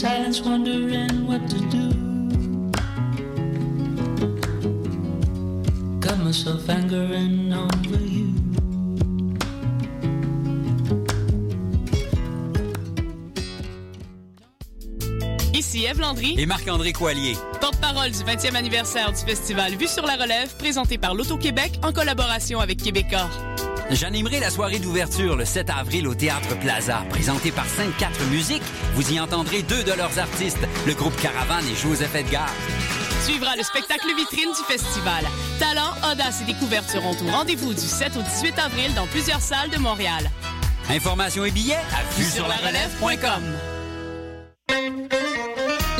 silence, wondering what to do. Got myself angering over you. Ici Eve Landry et Marc-André Coallier. Porte-parole du 20e anniversaire du festival Vue sur la Relève, présenté par l'Auto-Québec en collaboration avec Québecor. J'animerai la soirée d'ouverture le 7 avril au Théâtre Plaza, présentée par 5-4 Musiques. Vous y entendrez deux de leurs artistes, le groupe Caravane et Joseph Edgar. Suivra le spectacle vitrine du festival. Talent, audace et découverte seront au rendez-vous du 7 au 18 avril dans plusieurs salles de Montréal. Informations et billets à vue sur la relève.com.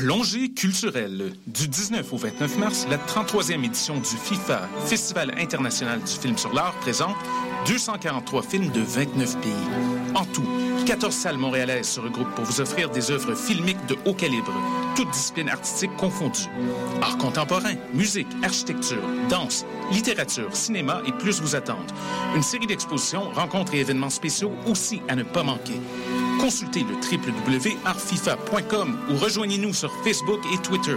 Plongée culturelle. Du 19 au 29 mars, la 33e édition du FIFA, Festival international du film sur l'art, présente 243 films de 29 pays. En tout, 14 salles montréalaises se regroupent pour vous offrir des œuvres filmiques de haut calibre, toutes disciplines artistiques confondues. Art contemporain, musique, architecture, danse, littérature, cinéma et plus vous attendent. Une série d'expositions, rencontres et événements spéciaux aussi à ne pas manquer. Consultez le www.artfifa.com ou rejoignez-nous sur Facebook et Twitter.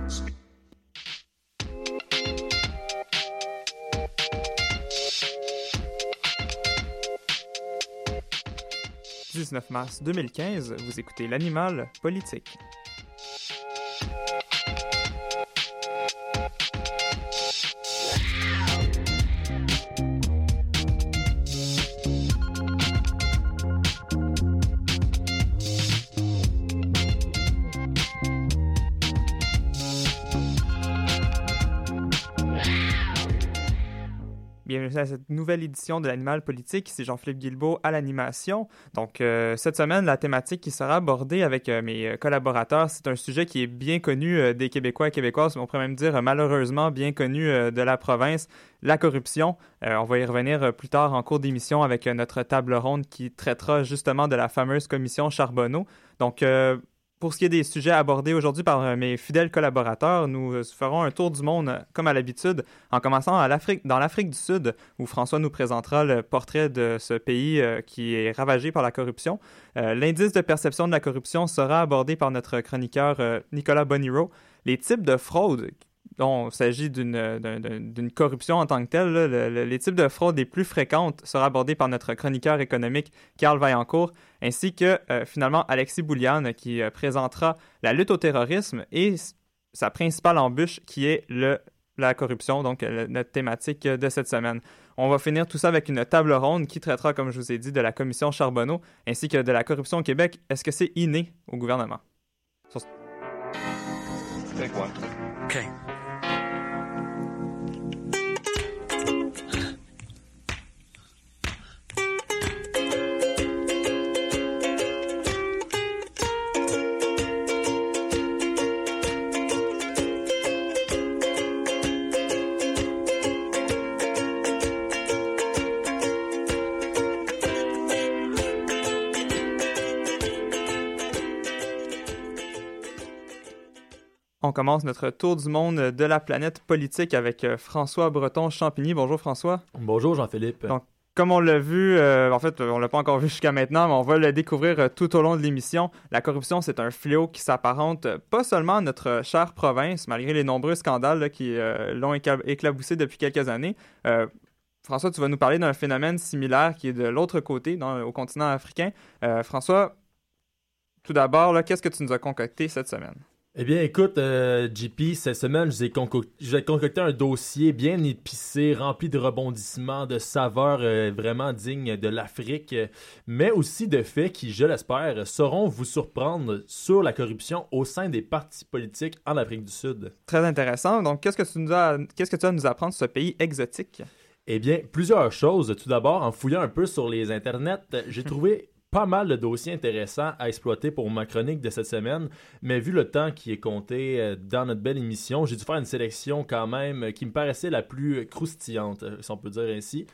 19 mars 2015, vous écoutez l'animal politique. À cette nouvelle édition de l'Animal Politique. C'est Jean-Philippe Guilbeault à l'animation. Donc, euh, cette semaine, la thématique qui sera abordée avec euh, mes collaborateurs, c'est un sujet qui est bien connu euh, des Québécois et Québécoises, on pourrait même dire malheureusement bien connu de la province, la corruption. on va y revenir plus tard en cours d'émission avec notre table ronde qui traitera justement de la fameuse commission Charbonneau. Donc, pour ce qui est des sujets abordés aujourd'hui par euh, mes fidèles collaborateurs, nous euh, ferons un tour du monde euh, comme à l'habitude, en commençant dans l'Afrique du Sud, où François nous présentera le portrait de ce pays qui est ravagé par la corruption. L'indice de perception de la corruption sera abordé par notre chroniqueur Nicolas Boniro. Les types de fraude dont il s'agit d'une corruption en tant que telle, les types de fraudes les plus fréquentes seront abordés par notre chroniqueur économique Carl Vaillancourt, ainsi que euh, finalement Alexis Bouliane qui euh, présentera la lutte au terrorisme et sa principale embûche qui est le, la corruption, donc notre thématique de cette semaine. On va finir tout ça avec une table ronde qui traitera, comme je vous ai dit, de la commission Charbonneau ainsi que de la corruption au Québec. Est-ce que c'est inné au gouvernement? Take one. Okay. On commence notre tour du monde de la planète politique avec euh, François Breton-Champigny. Bonjour François. Bonjour Jean-Philippe. Donc, comme on l'a vu, euh, en fait, on l'a pas encore vu jusqu'à maintenant, mais on va le découvrir euh, tout au long de l'émission. La corruption, c'est un fléau qui s'apparente pas seulement à notre chère province, malgré les nombreux scandales qui l'ont éclaboussé depuis quelques années. François, tu vas nous parler d'un phénomène similaire qui est de l'autre côté, au continent africain. François, tout d'abord, qu'est-ce que tu nous as concocté cette semaine? Eh bien, écoute, euh, JP, cette semaine, j'ai concocté un dossier bien épicé, rempli de rebondissements, de saveurs euh, vraiment dignes de l'Afrique, mais aussi de faits qui, je l'espère, sauront vous surprendre sur la corruption au sein des partis politiques en Afrique du Sud. Très intéressant. Donc, qu'est-ce que tu nous as, qu'est-ce que tu vas nous apprendre sur ce pays exotique? Eh bien, plusieurs choses. Tout d'abord, en fouillant un peu sur les internets, j'ai trouvé pas mal de dossiers intéressants à exploiter pour ma chronique de cette semaine, mais vu le temps qui est compté euh, dans notre belle émission, j'ai dû faire une sélection quand même qui me paraissait la plus croustillante, euh, si on peut dire ainsi.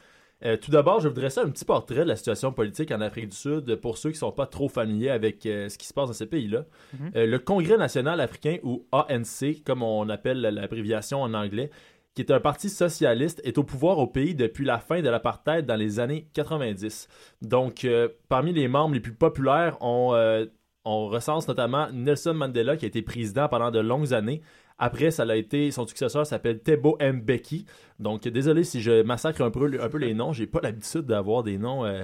Euh, tout d'abord, je voudrais ça un petit portrait de la situation politique en Afrique du Sud pour ceux qui ne sont pas trop familiers avec ce qui se passe dans ces pays-là. Mhm. le Congrès national africain, ou ANC, comme on appelle l'abréviation en anglais, qui est un parti socialiste, est au pouvoir au pays depuis la fin de l'apartheid dans les années 90. Donc, euh, parmi les membres les plus populaires, euh, on, recense notamment Nelson Mandela, qui a été président pendant de longues années. Après, ça a été, son successeur s'appelle Tebo Mbeki. Donc, désolé si je massacre un peu, les noms. J'ai pas l'habitude d'avoir des noms euh,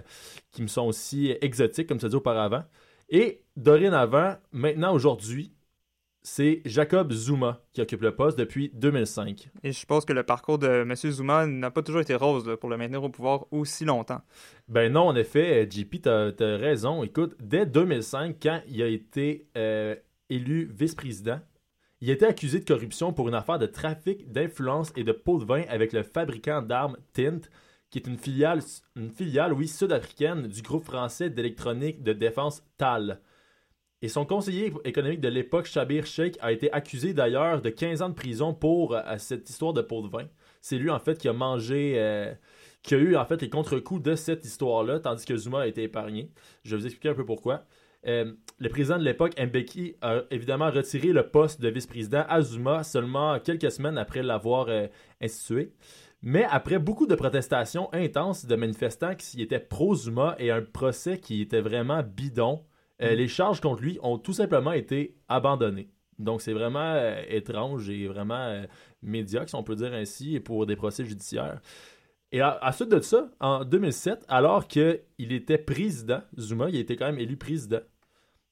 qui me sont aussi exotiques, comme ça dit auparavant. Et dorénavant, maintenant, aujourd'hui, c'est Jacob Zuma qui occupe le poste depuis 2005. Et je suppose que le parcours de M. Zuma n'a pas toujours été rose pour le maintenir au pouvoir aussi longtemps. Ben non, en effet, JP, tu as, raison. Écoute, dès 2005, quand il a été euh, élu vice-président, il a été accusé de corruption pour une affaire de trafic d'influence et de pots de vin avec le fabricant d'armes Tint, qui est une filiale, une filiale oui, sud-africaine du groupe français d'électronique de défense TAL. Et son conseiller économique de l'époque, Shabir Sheikh, a été accusé d'ailleurs de 15 ans de prison pour euh, cette histoire de pot de vin. C'est lui en fait qui a mangé, euh, qui a eu en fait les contre-coups de cette histoire-là, tandis que Zuma a été épargné. Je vais vous expliquer un peu pourquoi. Euh, le président de l'époque, Mbeki, a évidemment retiré le poste de vice-président à Zuma seulement quelques semaines après l'avoir institué. Mais après beaucoup de protestations intenses de manifestants qui étaient pro-Zuma et un procès qui était vraiment bidon, euh, les charges contre lui ont tout simplement été abandonnées. Donc c'est vraiment euh, étrange et vraiment euh, médiocre, si on peut dire ainsi, pour des procès judiciaires. Et à, suite de ça, en 2007, alors qu'il était président, Zuma, il été quand même élu président,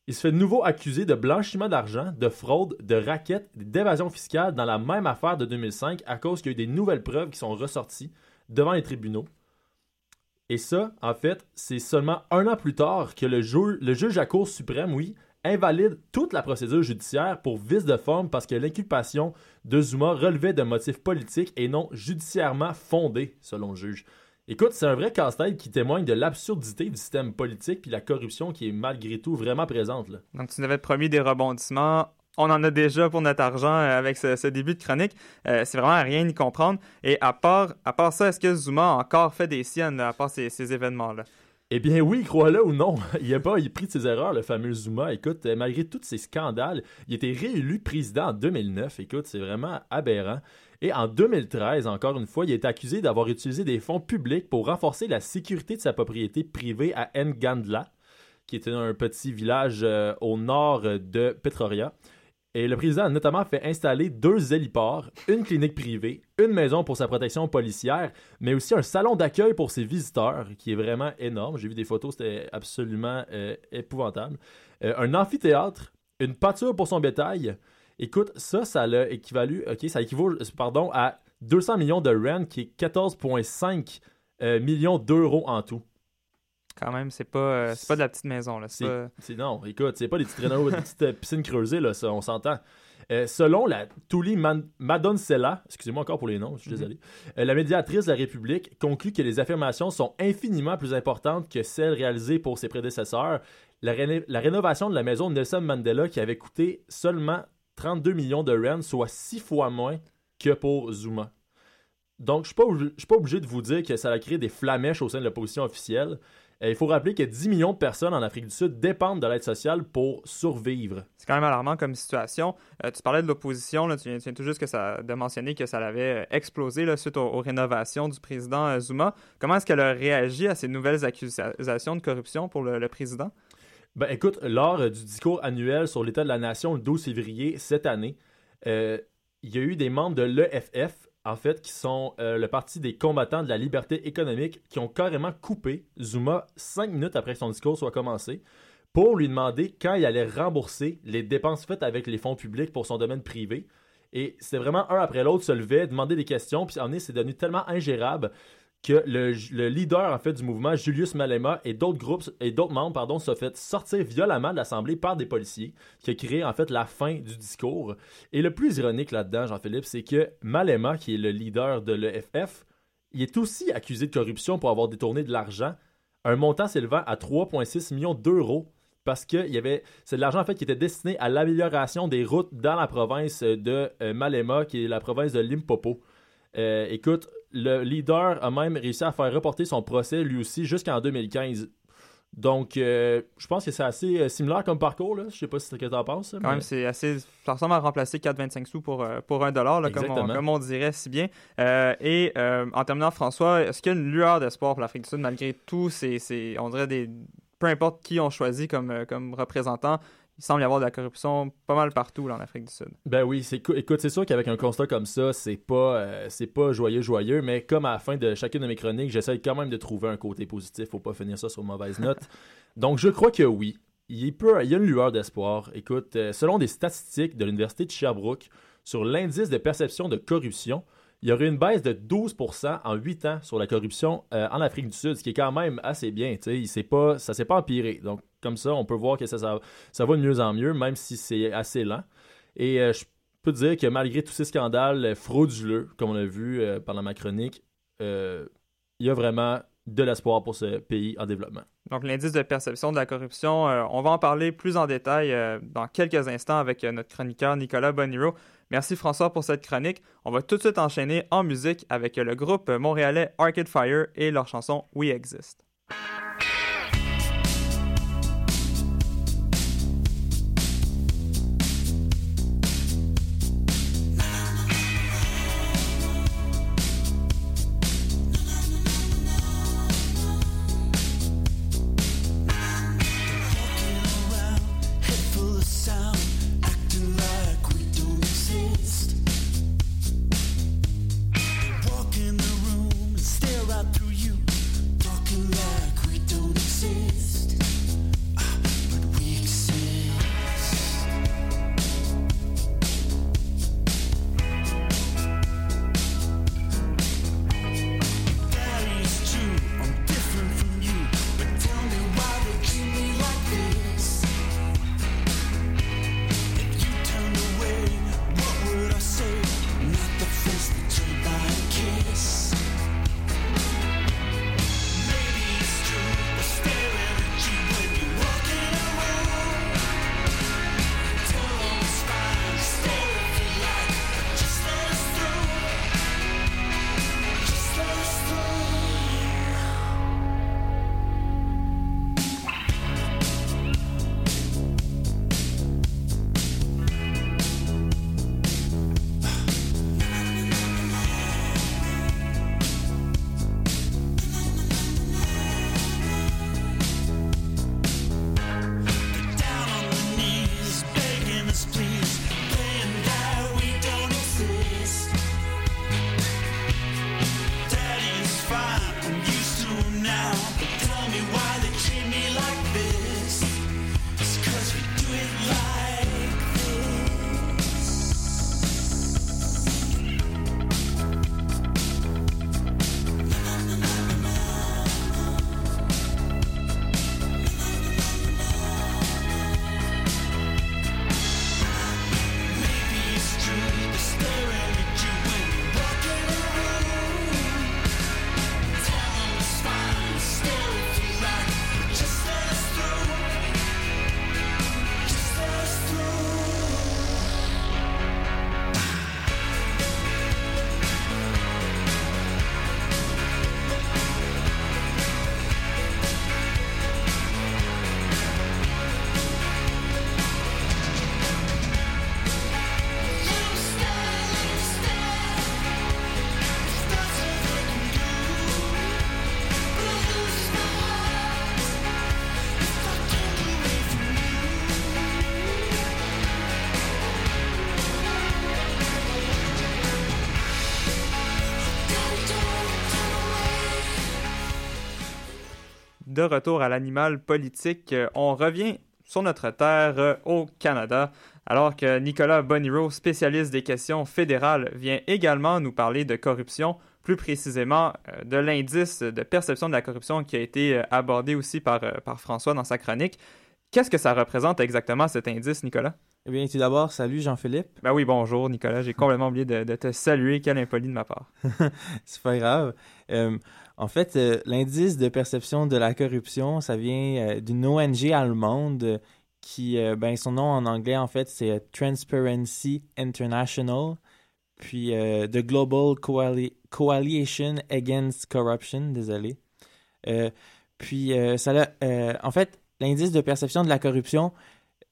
il se fait de nouveau accusé de blanchiment d'argent, de fraude, de raquette, d'évasion fiscale dans la même affaire de 2005 à cause qu'il y a eu des nouvelles preuves qui sont ressorties devant les tribunaux. Et ça, en fait, c'est seulement un an plus tard que le, juge à Cour suprême, oui, invalide toute la procédure judiciaire pour vice de forme parce que l'inculpation de Zuma relevait de motifs politiques et non judiciairement fondés, selon le juge. Écoute, c'est un vrai casse-tête qui témoigne de l'absurdité du système politique puis la corruption qui est malgré tout vraiment présente. Donc, tu nous avais promis des rebondissements on en a déjà pour notre argent euh, avec ce, début de chronique. Euh, c'est vraiment rien y comprendre. Et à part, à part ça, est-ce que Zuma a encore fait des siennes, à part ces, événements-là? Eh bien oui, crois-le ou non, il a pas pris de ses erreurs, le fameux Zuma. Écoute, euh, malgré tous ces scandales, il a été réélu président en 2009. Écoute, c'est vraiment aberrant. Et en 2013, encore une fois, il a été accusé d'avoir utilisé des fonds publics pour renforcer la sécurité de sa propriété privée à Ngandla, qui était un petit village au nord de Petroria. Et le président a notamment fait installer deux héliports, une clinique privée, une maison pour sa protection policière, mais aussi un salon d'accueil pour ses visiteurs, qui est vraiment énorme. J'ai vu des photos, c'était absolument euh, épouvantable. Euh, un amphithéâtre, une pâture pour son bétail. Écoute, ça, ça équivaut, à 200 millions de rent, qui est 14,5 euh, millions d'euros en tout. Quand même, c'est pas, euh, pas de la petite maison. Là. C'est, non, écoute, c'est pas des petites, des petites euh, piscines creusées, là, ça, on s'entend. Euh, selon la Tuli Madonsella, excusez-moi encore pour les noms, je suis mhm. désolé, la médiatrice de la République conclut que les affirmations sont infiniment plus importantes que celles réalisées pour ses prédécesseurs. La, la rénovation de la maison de Nelson Mandela, qui avait coûté seulement 32 millions de rand, soit six fois moins que pour Zuma. Donc, je ne suis pas obligé de vous dire que ça a créé des flamèches au sein de l'opposition officielle. Euh, il faut rappeler que 10 millions de personnes en Afrique du Sud dépendent de l'aide sociale pour survivre. C'est quand même alarmant comme situation. Euh, tu parlais de l'opposition, tu, viens, tu viens tout juste que ça, de mentionner que ça avait euh, explosé là, suite aux, aux rénovations du président euh, Zuma. Comment est-ce qu'elle a réagi à ces nouvelles accusations de corruption pour le, le président? Ben écoute, lors du discours annuel sur l'état de la nation le 12 février cette année, euh, il y a eu des membres de l'EFF, en fait, qui sont euh, le parti des combattants de la liberté économique, qui ont carrément coupé Zuma cinq minutes après que son discours soit commencé pour lui demander quand il allait rembourser les dépenses faites avec les fonds publics pour son domaine privé. Et c'est vraiment un après l'autre se levait, demander des questions, puis en est, c'est devenu tellement ingérable que le, le leader en fait du mouvement, Julius Malema, et d'autres groupes et d'autres membres, pardon, se fait sortir violemment de l'Assemblée par des policiers, qui a créé en fait la fin du discours. Et le plus ironique là-dedans, Jean-Philippe, c'est que Malema, qui est le leader de l'EFF, il est aussi accusé de corruption pour avoir détourné de l'argent, un montant s'élevant à 3,6 millions d'euros parce que c'est de l'argent en fait qui était destiné à l'amélioration des routes dans la province de euh, Malema qui est la province de Limpopo. Euh, écoute, le leader a même réussi à faire reporter son procès lui aussi jusqu'en 2015. Donc, euh, je pense que c'est assez euh, similaire comme parcours. Là. Je sais pas si c'est ce que tu en penses. Quand même, c'est assez. Ça ressemble à remplacer 4,25 sous pour, euh, pour 1 dollar, comme, on, comme on dirait si bien. Et en terminant, François, est-ce qu'il y a une lueur d'espoir pour l'Afrique du Sud malgré tout ces, ces- on dirait des. Peu importe qui on choisit comme, comme représentant, il semble y avoir de la corruption pas mal partout là, en Afrique du Sud. Ben oui, c'est cou- écoute, c'est sûr qu'avec un constat comme ça, c'est pas euh, c'est pas joyeux joyeux, mais comme à la fin de chacune de mes chroniques, j'essaie quand même de trouver un côté positif, faut pas finir ça sur mauvaise note. Donc je crois que oui, il peut il y a une lueur d'espoir. Écoute, euh, selon des statistiques de l'université de Sherbrooke sur l'indice de perception de corruption, il y aurait une baisse de 12% en 8 ans sur la corruption euh, en Afrique du Sud, ce qui est quand même assez bien. sais, il s'est pas, ça empiré. Donc, comme ça, on peut voir que ça, ça, ça va de mieux en mieux, même si c'est assez lent. Et euh, je peux dire que malgré tous ces scandales frauduleux, comme on a vu euh, pendant ma chronique, il y a vraiment de l'espoir pour ce pays en développement. Donc, l'indice de perception de la corruption, on va en parler plus en détail dans quelques instants avec notre chroniqueur Nicolas Boniro. Merci François pour cette chronique. On va tout de suite enchaîner en musique avec le groupe montréalais Arcade Fire et leur chanson We Exist. De retour à l'animal politique. Euh, On revient sur notre terre euh, au Canada, alors que Nicolas Boniro, spécialiste des questions fédérales, vient également nous parler de corruption, plus précisément euh, de l'indice de perception de la corruption qui a été abordé aussi par, par François dans sa chronique. Qu'est-ce que ça représente exactement cet indice, Nicolas? Eh bien, tout d'abord, salut Jean-Philippe. Ben oui, bonjour Nicolas, j'ai complètement oublié de, de te saluer, quel impoli de ma part. C'est pas grave. Euh, en fait, euh, l'indice de perception de la corruption, ça vient euh, d'une ONG allemande qui, euh, ben, son nom en anglais, en fait, c'est Transparency International, puis The Global Coali- Coalition Against Corruption, désolé. Puis, ça en fait, l'indice de perception de la corruption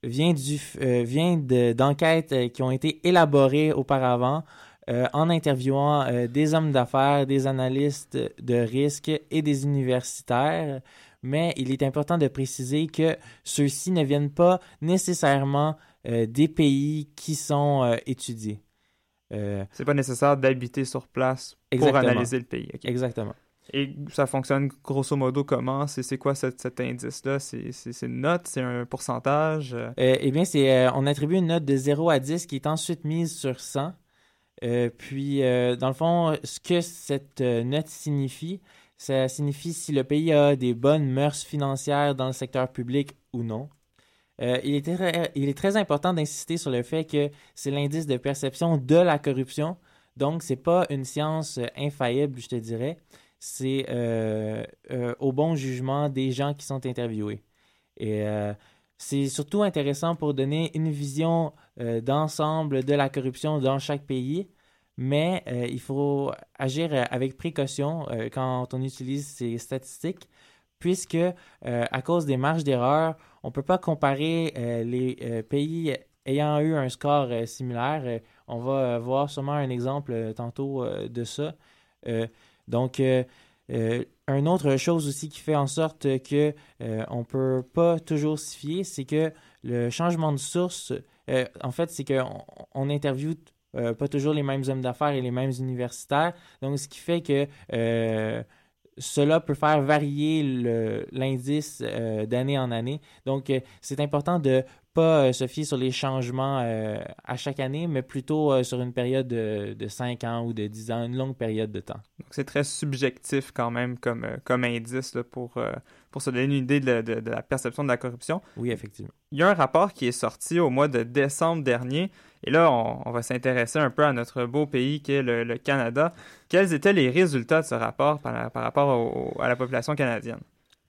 vient, de- d'enquêtes euh, qui ont été élaborées auparavant euh, en interviewant euh, des hommes d'affaires, des analystes de risque et des universitaires. Mais il est important de préciser que ceux-ci ne viennent pas nécessairement euh, des pays qui sont étudiés. C'est pas nécessaire d'habiter sur place pour analyser le pays. exactement. Et ça fonctionne grosso modo comment? C'est quoi cet, cet indice-là? C'est une note? C'est un pourcentage? Euh, eh bien, c'est, euh, on attribue une note de 0 à 10 qui est ensuite mise sur 100. Euh, puis, euh, dans le fond, ce que cette euh, note signifie, ça signifie si le pays a des bonnes mœurs financières dans le secteur public ou non. Il, est très, il est très important d'insister sur le fait que c'est l'indice de perception de la corruption. Donc, c'est pas une science infaillible, je te dirais. C'est au bon jugement des gens qui sont interviewés. Et c'est surtout intéressant pour donner une vision d'ensemble de la corruption dans chaque pays, mais euh, il faut agir euh, avec précaution euh, quand on utilise ces statistiques, puisque à cause des marges d'erreur, on ne peut pas comparer les pays ayant eu un score similaire. On va voir sûrement un exemple tantôt de ça. Donc, une autre chose aussi qui fait en sorte que on peut pas toujours s'y fier, c'est que le changement de source, en fait, c'est qu'on on interviewe euh, pas toujours les mêmes hommes d'affaires et les mêmes universitaires. Donc, ce qui fait que euh, cela peut faire varier l'indice euh, d'année en année. Donc, c'est important de pas euh, se fier sur les changements à chaque année, mais plutôt sur une période de, de 5 ans ou de 10 ans, une longue période de temps. Donc c'est très subjectif quand même comme, comme indice pour, pour se donner une idée de, de- de la perception de la corruption. Oui, effectivement. Il y a un rapport qui est sorti au mois de décembre dernier. Et là, on, on va s'intéresser un peu à notre beau pays qui est le, le Canada. Quels étaient les résultats de ce rapport par, par rapport au- à la population canadienne?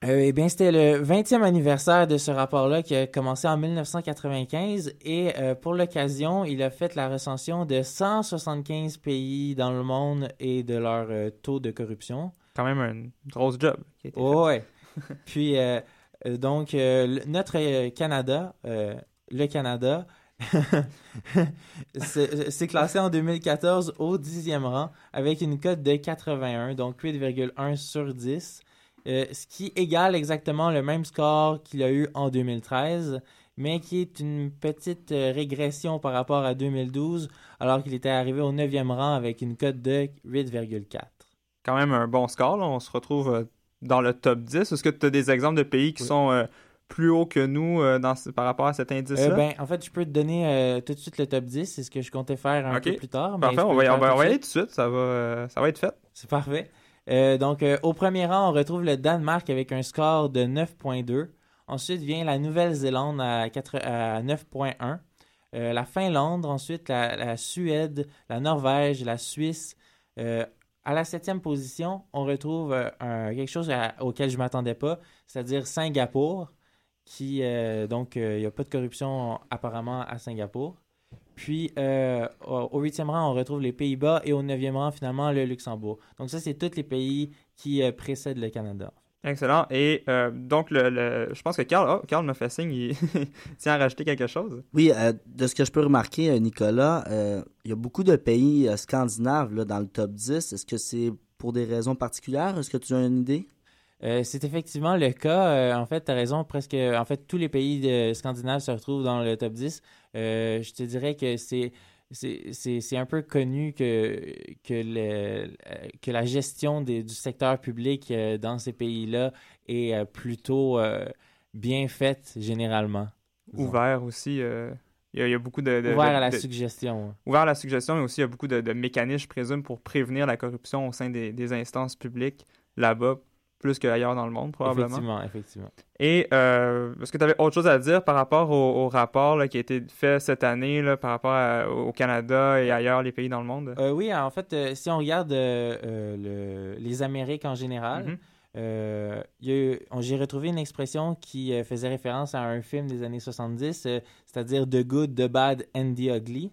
Euh, eh bien, c'était le 20e anniversaire de ce rapport-là qui a commencé en 1995 et euh, pour l'occasion, il a fait la recension de 175 pays dans le monde et de leur euh, taux de corruption. Quand même une grosse job qui a été Oh, ouais. Puis, euh, euh, donc, euh, notre Canada, le Canada, c'est classé en 2014 au 10e rang avec une cote de 81, donc 8,1 sur 10. Euh, ce qui égale exactement le même score qu'il a eu en 2013, mais qui est une petite régression par rapport à 2012, alors qu'il était arrivé au 9e rang avec une cote de 8,4. Quand même un bon score. On se retrouve dans le top 10. Est-ce que tu as des exemples de pays qui Oui. sont euh, plus hauts que nous euh, dans, par rapport à cet indice-là? Euh, ben, en fait, je peux te donner tout de suite le top 10, c'est ce que je comptais faire un peu plus tard. mais Parfait, on va, y- on va, tout de suite. tout de suite. Ça va, ça va être fait. C'est parfait. Donc, au premier rang, on retrouve le Danemark avec un score de 9.2. Ensuite vient la Nouvelle-Zélande à, 4 à 9.1. Euh, la Finlande, ensuite la, la Suède, la Norvège, la Suisse. Euh, à la septième position, on retrouve euh, quelque chose auquel je ne m'attendais pas, c'est-à-dire Singapour, qui, euh, donc, euh, il n'y a pas de corruption apparemment à Singapour. Puis, euh, au huitième rang, on retrouve les Pays-Bas et au neuvième rang, finalement, le Luxembourg. Donc, ça, c'est tous les pays qui euh, précèdent le Canada. Excellent. Et euh, donc, le, le- je pense que Carl, oh, Carl m'a fait signe, il tient à rajouter quelque chose. Oui, euh, de ce que je peux remarquer, euh, Nicolas, euh, il y a beaucoup de pays euh, scandinaves là, dans le top 10. Est-ce que c'est pour des raisons particulières? Est-ce que tu as une idée? Euh, c'est effectivement le cas. Euh, en fait, tu as raison. Presque, en fait, tous les pays de- scandinaves se retrouvent dans le top 10. Euh, je te dirais que c'est c'est- un peu connu que, que, le, que la gestion des- du secteur public euh, dans ces pays-là est euh, plutôt euh, bien faite généralement. disons. Ouvert aussi. euh, Il y, a- il y a beaucoup de. de- Ouvert de- à la de- suggestion. Ouvert à la suggestion, mais aussi il y a beaucoup de, de mécanismes, je présume, pour prévenir la corruption au sein des, des instances publiques là-bas, plus qu'ailleurs dans le monde, probablement. Effectivement, effectivement. Et euh, est-ce que tu avais autre chose à dire par rapport au, au rapport là, qui a été fait cette année là, par rapport à- au Canada et ailleurs, les pays dans le monde? Euh, oui, en fait, euh, si on regarde le- les Amériques en général, Mhm. j'ai retrouvé une expression qui faisait référence à un film des années 70, euh, c'est-à-dire The Good, The Bad and The Ugly.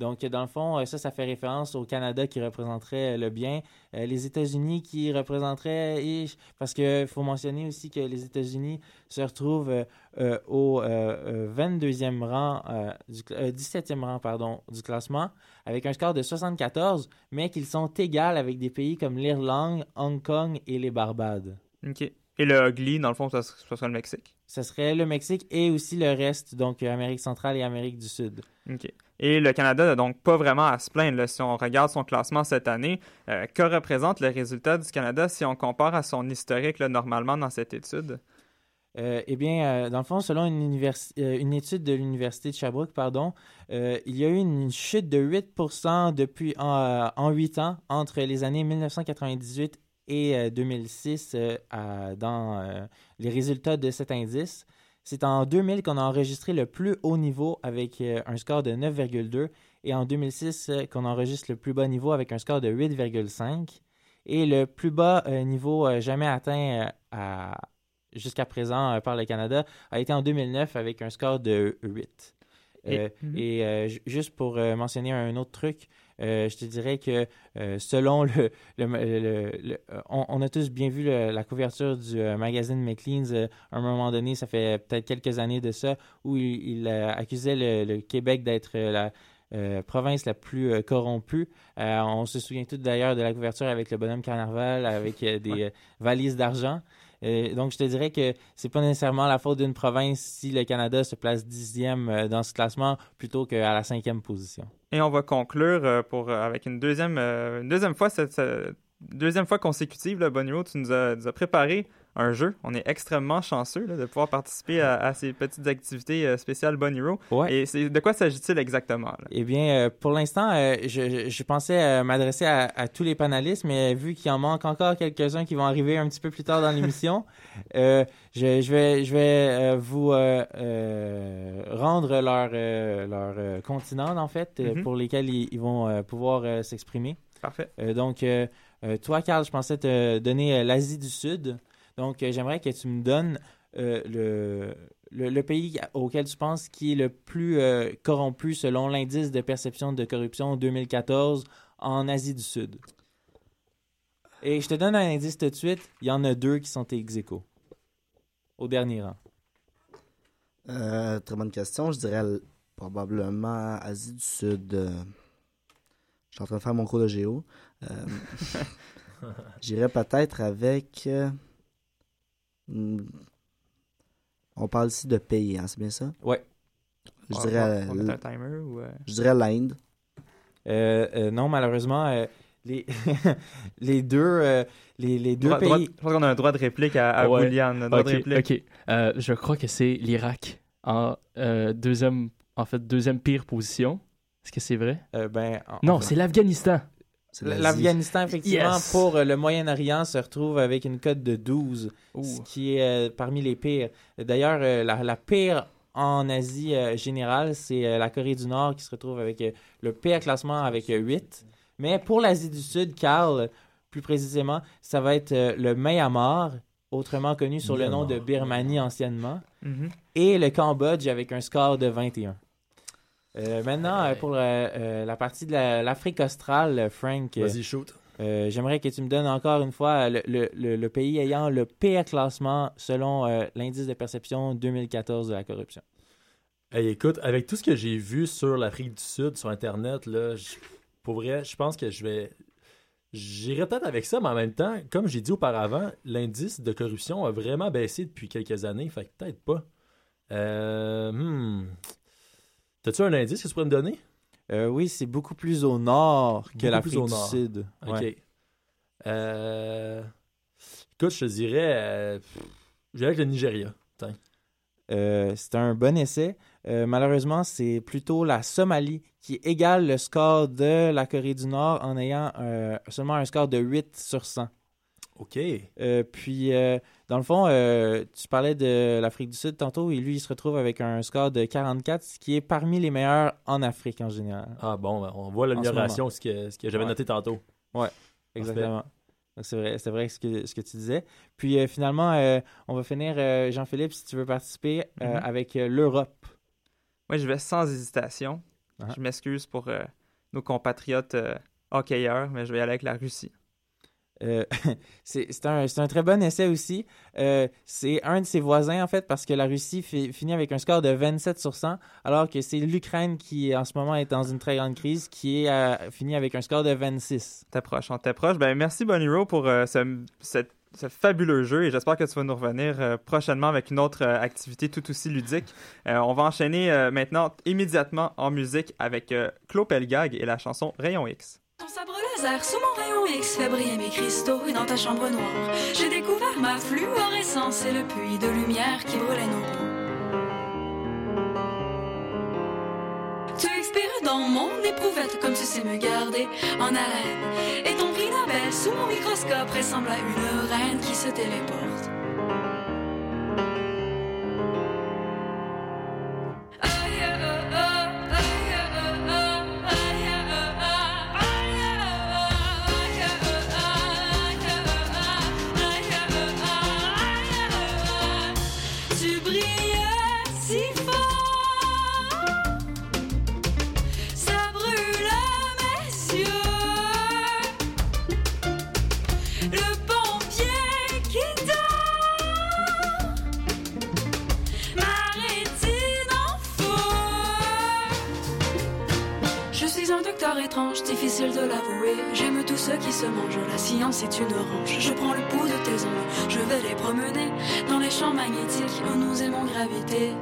Donc, dans le fond, euh, ça, ça fait référence au Canada qui représenterait euh, le bien, euh, les États-Unis qui représenteraient, parce qu'il faut mentionner aussi que les États-Unis se retrouvent au euh, euh, 22e rang, euh, du, cl- euh, 17e rang, pardon, du classement, avec un score de 74, mais qu'ils sont égaux avec des pays comme l'Irlande, Hong Kong et les Barbades. OK. Et le ugly, dans le fond, ça, ça serait le Mexique? Ce serait le Mexique et aussi le reste, donc euh, Amérique centrale et Amérique du Sud. OK. Et le Canada n'a donc pas vraiment à se plaindre. là. Si on regarde son classement cette année, euh, que représente le résultat du Canada si on compare à son historique là, normalement dans cette étude? Euh, eh bien, euh, dans le fond, selon une, euh, étude de l'Université de Sherbrooke, pardon, il y a eu une chute de 8% depuis en, en 8 ans entre les années 1998 et euh, 2006 euh, à- dans euh, les résultats de cet indice. C'est en 2000 qu'on a enregistré le plus haut niveau avec euh, un score de 9,2 et en 2006 euh, qu'on enregistre le plus bas niveau avec un score de 8,5 et le plus bas euh, niveau euh, jamais atteint euh, jusqu'à présent euh, par le Canada a été en 2009 avec un score de 8. Et- Euh, Mhm. et euh, juste pour euh, mentionner un autre truc, euh, je te dirais que euh, selon le, le- le- le- euh, on, on a tous bien vu le- la couverture du magazine Maclean's euh, à un moment donné, ça fait peut-être quelques années de ça, où il, il, accusait le, le Québec d'être la euh, province la plus euh, corrompue. Euh, on se souvient tous d'ailleurs de la couverture avec le bonhomme carnaval, avec des valises d'argent. Euh, donc, je te dirais que c'est pas nécessairement la faute d'une province si le Canada se place dixième euh, dans ce classement plutôt qu'à la cinquième position. Et on va conclure euh, pour, avec une deuxième, deuxième fois, cette, deuxième fois consécutive, là, Bonnie Rowe, tu nous as, nous as préparé un jeu. On est extrêmement chanceux là, de pouvoir participer à, à ces petites activités euh, spéciales Bonnie Rowe. Ouais. Et c'est, de quoi s'agit-il exactement? là? Eh bien, euh, pour l'instant, euh, je, pensais m'adresser à, à tous les panélistes, mais vu qu'il en manque encore quelques-uns qui vont arriver un petit peu plus tard dans l'émission, euh, je, je vais, je vais vous euh, euh, rendre leur, leur continent, en fait, Mhm. pour lesquels ils, ils vont pouvoir s'exprimer. Parfait. Donc, toi, Carl, je pensais te donner l'Asie du Sud. Donc, euh, j'aimerais que tu me donnes euh, le, le, le pays auquel tu penses qui est le plus euh, corrompu selon l'indice de perception de corruption 2014 en Asie du Sud. Et je te donne un indice tout de suite. Il y en a deux qui sont ex aequo, au dernier rang. Euh, très bonne question. Je dirais probablement Asie du Sud. euh, Je suis en train de faire mon cours de géo. Euh, J'irais peut-être avec. Euh, hmm, On parle ici de pays, hein, c'est bien ça? Ouais. Je On- dirais, on va mettre l- un timer ou, euh, je dirais l'Inde. Euh, euh, non, malheureusement, euh, les, les deux, euh, les, les deux Droit- pays. droit- je pense qu'on a un droit de réplique à, à Ouais. Bouliane. un droit de réplique. ok. Euh, je crois que c'est l'Irak en euh, deuxième, en fait, deuxième pire position. Est-ce que c'est vrai? Euh, ben, en- non, c'est l'Afghanistan. L'Afghanistan, effectivement, Yes. pour euh, le Moyen-Orient, se retrouve avec une cote de 12, Ouh. ce qui est euh, parmi les pires. D'ailleurs, euh, la, la pire en Asie euh, générale, c'est euh, la Corée du Nord qui se retrouve avec euh, le pire classement avec euh, 8. Mais pour l'Asie du Sud, Karl, plus précisément, ça va être euh, le Myanmar, autrement connu sur le nom de Birmanie anciennement, Mhm. et le Cambodge avec un score de 21. Euh, maintenant, euh, pour euh, la partie de la- l'Afrique australe, Frank. Vas-y, shoot. J'aimerais que tu me donnes encore une fois le, le- le- le pays ayant le pire classement selon l'indice de perception 2014 de la corruption. Hey, écoute, avec tout ce que j'ai vu sur l'Afrique du Sud, sur Internet, là, je- pour vrai, je pense que je vais. J'irai peut-être avec ça, mais en même temps, comme j'ai dit auparavant, l'indice de corruption a vraiment baissé depuis quelques années, fait que peut-être pas. Euh, hmm. T'as-tu un indice que tu pourrais me donner? Euh, oui, c'est beaucoup plus au nord que l'Afrique plus au du. Sud. OK. Ouais. Euh, Écoute, je te dirais. Euh... J'irais avec le Nigeria. C'est un bon essai. Malheureusement, c'est plutôt la Somalie qui égale le score de la Corée du Nord en ayant seulement un score de 8 sur 100. OK. Euh, puis, euh, dans le fond, euh, tu parlais de l'Afrique du Sud tantôt, et lui, il se retrouve avec un score de 44, ce qui est parmi les meilleurs en Afrique en général. Ah bon, ben, on voit ce l'amélioration, ce que, ce que j'avais Ouais. noté tantôt. Ouais, exactement. Donc, c'est vrai, c'est vrai ce que, ce que tu disais. Puis, euh, finalement, euh, on va finir, euh, Jean-Philippe, si tu veux participer, euh, Mhm. avec euh, l'Europe. Moi, je vais sans hésitation. Ah. Je m'excuse pour euh, nos compatriotes euh, hockeyeurs, mais je vais y aller avec la Russie. Euh, c'est un, très bon essai aussi. Euh, c'est un de ses voisins, en fait, parce que la Russie fi- finit avec un score de 27 sur 100, alors que c'est l'Ukraine qui, en ce moment, est dans une très grande crise, qui est euh, fini avec un score de 26. T'approches, on t'approche. Ben, merci Boniro pour euh, ce, fabuleux jeu et j'espère que tu vas nous revenir prochainement avec une autre activité tout aussi ludique. On va enchaîner maintenant immédiatement en musique avec Claude Pelgag et la chanson Rayon X. Ton sabre laser sous mon rayon X fait mes cristaux et dans ta chambre noire, j'ai découvert ma fluorescence et le puits de lumière qui brûlait nos peaux. Tu expires dans mon éprouvette comme tu sais me garder en haleine. Et ton prix Nobel sous mon microscope ressemble à une reine qui se téléporte. Difficile de l'avouer. J'aime tout ce qui se mange, la science est une orange. Je prends le pouls de tes ongles, je vais les promener dans les champs magnétiques où nous aimons graviter.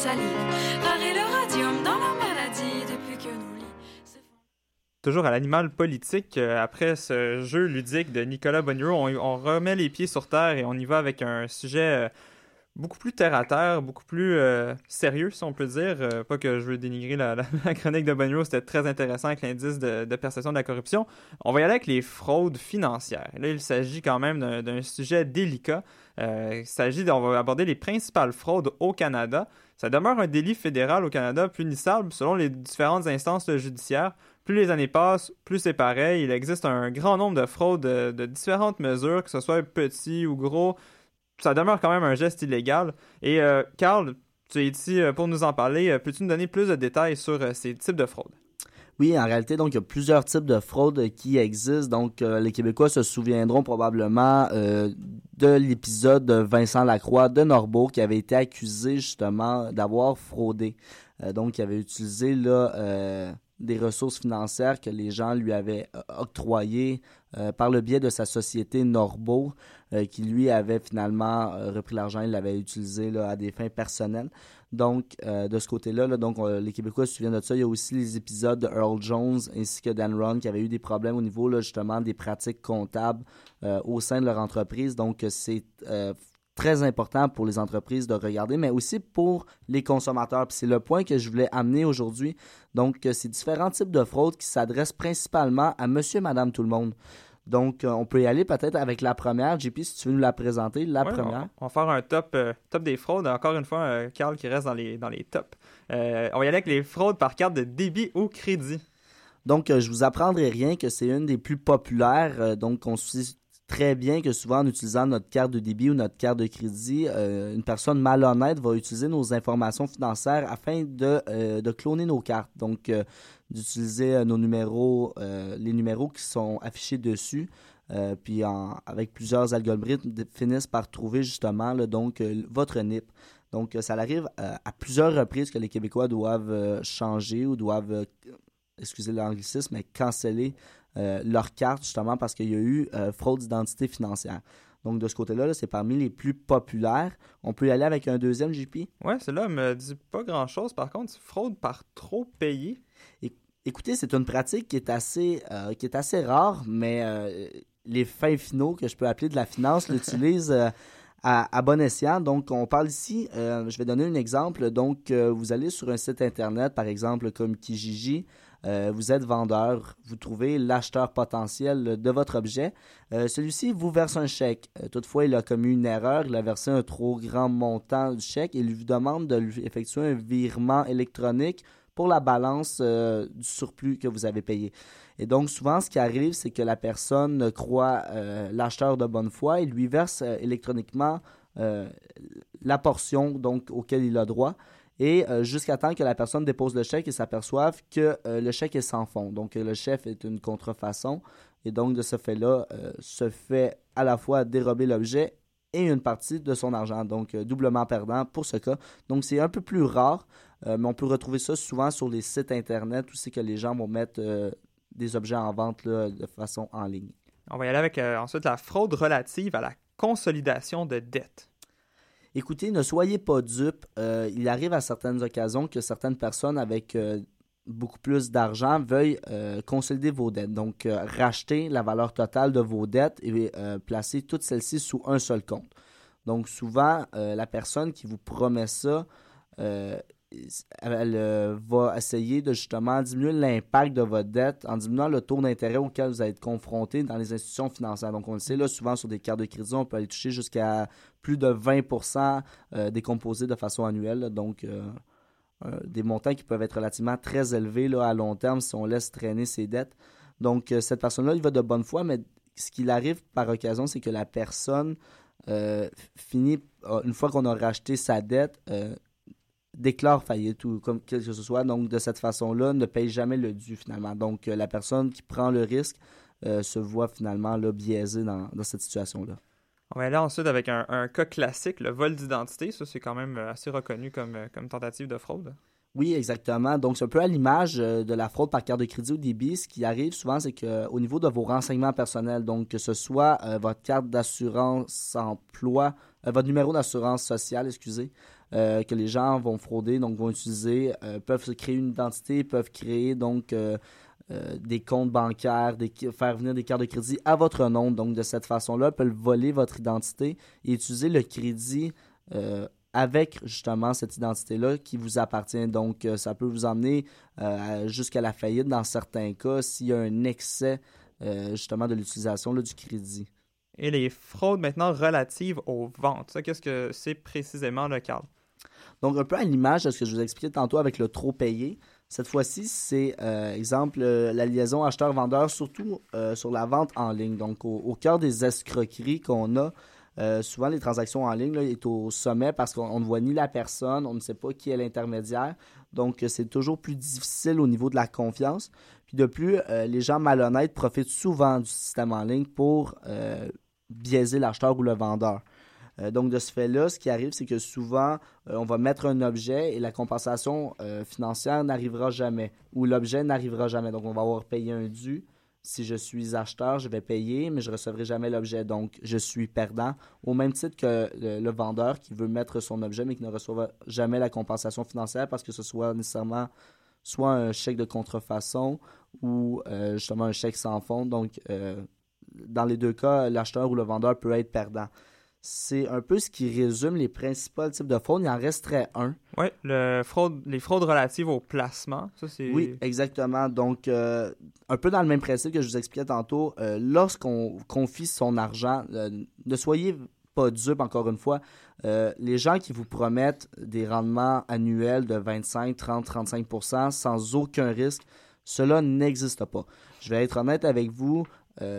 Salive, le radium dans la maladie depuis que nous. Toujours à l'animal politique, euh, après ce jeu ludique de Nicolas Boniro, on, remet les pieds sur terre et on y va avec un sujet euh, beaucoup plus terre à terre, beaucoup plus euh, sérieux, si on peut dire. Pas que je veux dénigrer la, chronique de Boniro, c'était très intéressant avec l'indice de, perception de la corruption. On va y aller avec les fraudes financières. Là, il s'agit quand même d'un sujet délicat. Il s'agit, on va aborder les principales fraudes au Canada. Ça demeure un délit fédéral au Canada punissable selon les différentes instances judiciaires. Plus les années passent, plus c'est pareil. Il existe un grand nombre de fraudes de, de différentes mesures, que ce soit petit ou gros. Ça demeure quand même un geste illégal. Et euh, Carl, tu es ici euh, pour nous en parler. Euh, Peux-tu nous donner plus de détails sur euh, ces types de fraudes? Oui, en réalité, donc, il y a plusieurs types de fraudes qui existent. Donc, euh, les Québécois se souviendront probablement euh, de l'épisode de Vincent Lacroix de Norbeau qui avait été accusé justement d'avoir fraudé. Euh, donc, il avait utilisé là, des ressources financières que les gens lui avaient euh, octroyées euh, par le biais de sa société Norbeau, euh, qui lui avait finalement repris l'argent, il l'avait utilisé à des fins personnelles. Donc, de ce côté-là, là, donc, les Québécois se souviennent de ça. Il y a aussi les épisodes de Earl Jones ainsi que Dan Ron qui avaient eu des problèmes au niveau justement des pratiques comptables au sein de leur entreprise. Donc, c'est très important pour les entreprises de regarder, mais aussi pour les consommateurs. Puis c'est le point que je voulais amener aujourd'hui. Donc, euh, c'est différents types de fraudes qui s'adressent principalement à monsieur, madame, tout le monde. Donc, euh, on peut y aller peut-être avec la première. JP, si tu veux nous la présenter, la première. On, on va faire un top, euh, top des fraudes. Encore une fois, euh, Carl qui reste dans les, dans les tops. Euh, on va y aller avec les fraudes par carte de débit ou crédit. Donc, je vous apprendrai rien que c'est une des plus populaires. donc, on suit très bien que souvent en utilisant notre carte de débit ou notre carte de crédit, euh, une personne malhonnête va utiliser nos informations financières afin de, euh, de cloner nos cartes. Donc, euh, d'utiliser nos numéros, les numéros qui sont affichés dessus. puis en- avec plusieurs algorithmes finissent par trouver justement donc votre NIP. Donc ça arrive à plusieurs reprises que les Québécois doivent changer ou doivent, excusez l'anglicisme, mais canceller euh, leur carte justement parce qu'il y a eu euh, fraude d'identité financière. Donc de ce côté-là, là, c'est parmi les plus populaires. On peut y aller avec un deuxième JP. Ouais, celle-là me dit pas grand-chose. Par contre, fraude par trop payé. É- Écoutez, c'est une pratique qui est assez, euh, qui est assez rare, mais les fins finaux que je peux appeler de la finance l'utilisent à, à bon escient. Donc, on parle ici, je vais donner un exemple. Donc, vous allez sur un site internet, par exemple comme Kijiji, euh, vous êtes vendeur, vous trouvez l'acheteur potentiel de votre objet. Euh, Celui-ci vous verse un chèque. Euh, toutefois, il a commis une erreur, il a versé un trop grand montant du chèque il vous demande de lui effectuer un virement électronique pour la balance du surplus que vous avez payé. Et donc, souvent, ce qui arrive, c'est que la personne croit l'acheteur de bonne foi et lui verse électroniquement la portion auquel il a droit et euh, jusqu'à temps que la personne dépose le chèque et s'aperçoive que euh, le chèque est sans fond. Donc, euh, le chef est une contrefaçon et donc, de ce fait-là, se fait à la fois dérober l'objet et une partie de son argent. Donc, doublement perdant pour ce cas. Donc, c'est un peu plus rare, mais on peut retrouver ça souvent sur les sites Internet où c'est que les gens vont mettre des objets en vente de façon en ligne. On va y aller avec ensuite la fraude relative à la consolidation de dettes. Écoutez, ne soyez pas dupes. Euh, il arrive à certaines occasions que certaines personnes avec euh, beaucoup plus d'argent veuillent euh, consolider vos dettes. Donc, racheter la valeur totale de vos dettes et placer toutes celles-ci sous un seul compte. Donc, souvent, la personne qui vous promet ça, elle euh, va essayer de justement diminuer l'impact de votre dette en diminuant le taux d'intérêt auquel vous allez être confronté dans les institutions financières. Donc, on le sait, là, souvent sur des cartes de crédit, on peut aller toucher jusqu'à plus de 20% euh, décomposés de façon annuelle. Donc, euh, euh, des montants qui peuvent être relativement très élevés là, à long terme si on laisse traîner ses dettes. Donc, cette personne-là, il va de bonne foi, mais ce qui arrive par occasion, c'est que la personne finit, une fois qu'on a racheté sa dette, déclare faillite ou comme que ce soit. Donc, de cette façon-là, ne paye jamais le dû finalement. Donc, euh, la personne qui prend le risque euh, se voit finalement là, biaisée dans, dans cette situation-là. On va aller ensuite avec un, un cas classique, le vol d'identité. Ça, c'est quand même euh, assez reconnu comme, comme tentative de fraude. Oui, exactement. Donc, c'est un peu à l'image de la fraude par carte de crédit ou débit. Ce qui arrive souvent, c'est qu'au niveau de vos renseignements personnels, donc que ce soit euh, votre carte d'assurance emploi, euh, votre numéro d'assurance sociale, excusez, euh, que les gens vont frauder, donc vont utiliser, euh, peuvent se créer une identité, peuvent créer donc euh, des comptes bancaires, faire venir des cartes de crédit à votre nom. Donc, de cette façon-là, peuvent voler votre identité et utiliser le crédit avec justement cette identité-là qui vous appartient. Donc, ça peut vous emmener jusqu'à la faillite dans certains cas s'il y a un excès justement de l'utilisation du crédit. Et les fraudes maintenant relatives aux ventes. Qu'est-ce que c'est précisément le cadre? Donc, un peu à l'image de ce que je vous expliquais tantôt avec le trop payé. Cette fois-ci, c'est, euh, exemple, euh, la liaison acheteur-vendeur, surtout euh, sur la vente en ligne. Donc, au, cœur des escroqueries qu'on a, souvent les transactions en ligne là, est au sommet parce qu'on on ne voit ni la personne, on ne sait pas qui est l'intermédiaire. Donc, c'est toujours plus difficile au niveau de la confiance. Puis de plus, les gens malhonnêtes profitent souvent du système en ligne pour biaiser l'acheteur ou le vendeur. Euh, donc, de ce fait-là, ce qui arrive, c'est que souvent, euh, on va mettre un objet et la compensation euh, financière n'arrivera jamais ou l'objet n'arrivera jamais. Donc, on va avoir payé un dû. Si je suis acheteur, je vais payer, mais je ne recevrai jamais l'objet. Donc, je suis perdant. Au même titre que le, vendeur qui veut mettre son objet, mais qui ne reçoit jamais la compensation financière parce que ce soit nécessairement soit un chèque de contrefaçon ou justement un chèque sans fond. Donc, dans les deux cas, l'acheteur ou le vendeur peut être perdant. C'est un peu ce qui résume les principaux types de fraude. Il en resterait un. Oui, le fraude, les fraudes relatives au placement. Ça, c'est... Oui, exactement. Donc, euh, un peu dans le même principe que je vous expliquais tantôt, euh, lorsqu'on confie son argent, euh, ne soyez pas dupes, encore une fois. Les gens qui vous promettent des rendements annuels de 25, 30, 35% sans aucun risque, cela n'existe pas. Je vais être honnête avec vous.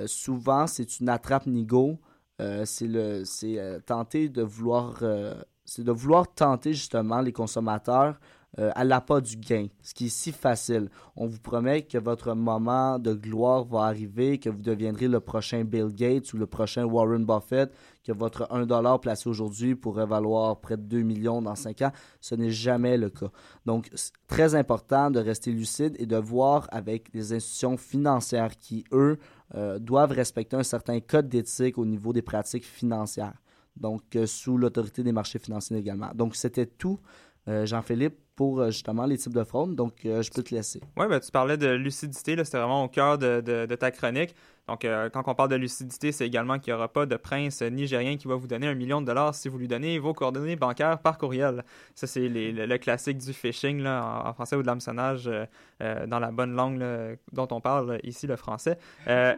Souvent, c'est une attrape-nigo. Euh, euh, tenter de vouloir, euh, c'est de vouloir tenter justement les consommateurs à l'appât du gain, ce qui est si facile. On vous promet que votre moment de gloire va arriver, que vous deviendrez le prochain Bill Gates ou le prochain Warren Buffett, que votre 1$ placé aujourd'hui pourrait valoir près de 2 millions dans 5 ans. Ce n'est jamais le cas. Donc, très important de rester lucide et de voir avec les institutions financières qui, eux, euh, doivent respecter un certain code d'éthique au niveau des pratiques financières. Donc, euh, sous l'autorité des marchés financiers également. Donc, c'était tout, euh, Jean-Philippe, pour justement les types de fraude. Donc, je peux te laisser. Oui, ben, tu parlais de lucidité, c'était vraiment au cœur de ta chronique. Donc, euh, quand on parle de lucidité, c'est également qu'il n'y aura pas de prince nigérien qui va vous donner un million de dollars si vous lui donnez vos coordonnées bancaires par courriel. Ça, c'est le, classique du phishing en, français ou de l'hameçonnage euh, euh, dans la bonne langue dont on parle ici, le français.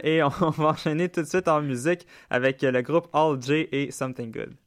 Et on, on va enchaîner tout de suite en musique avec le groupe All J et Something Good.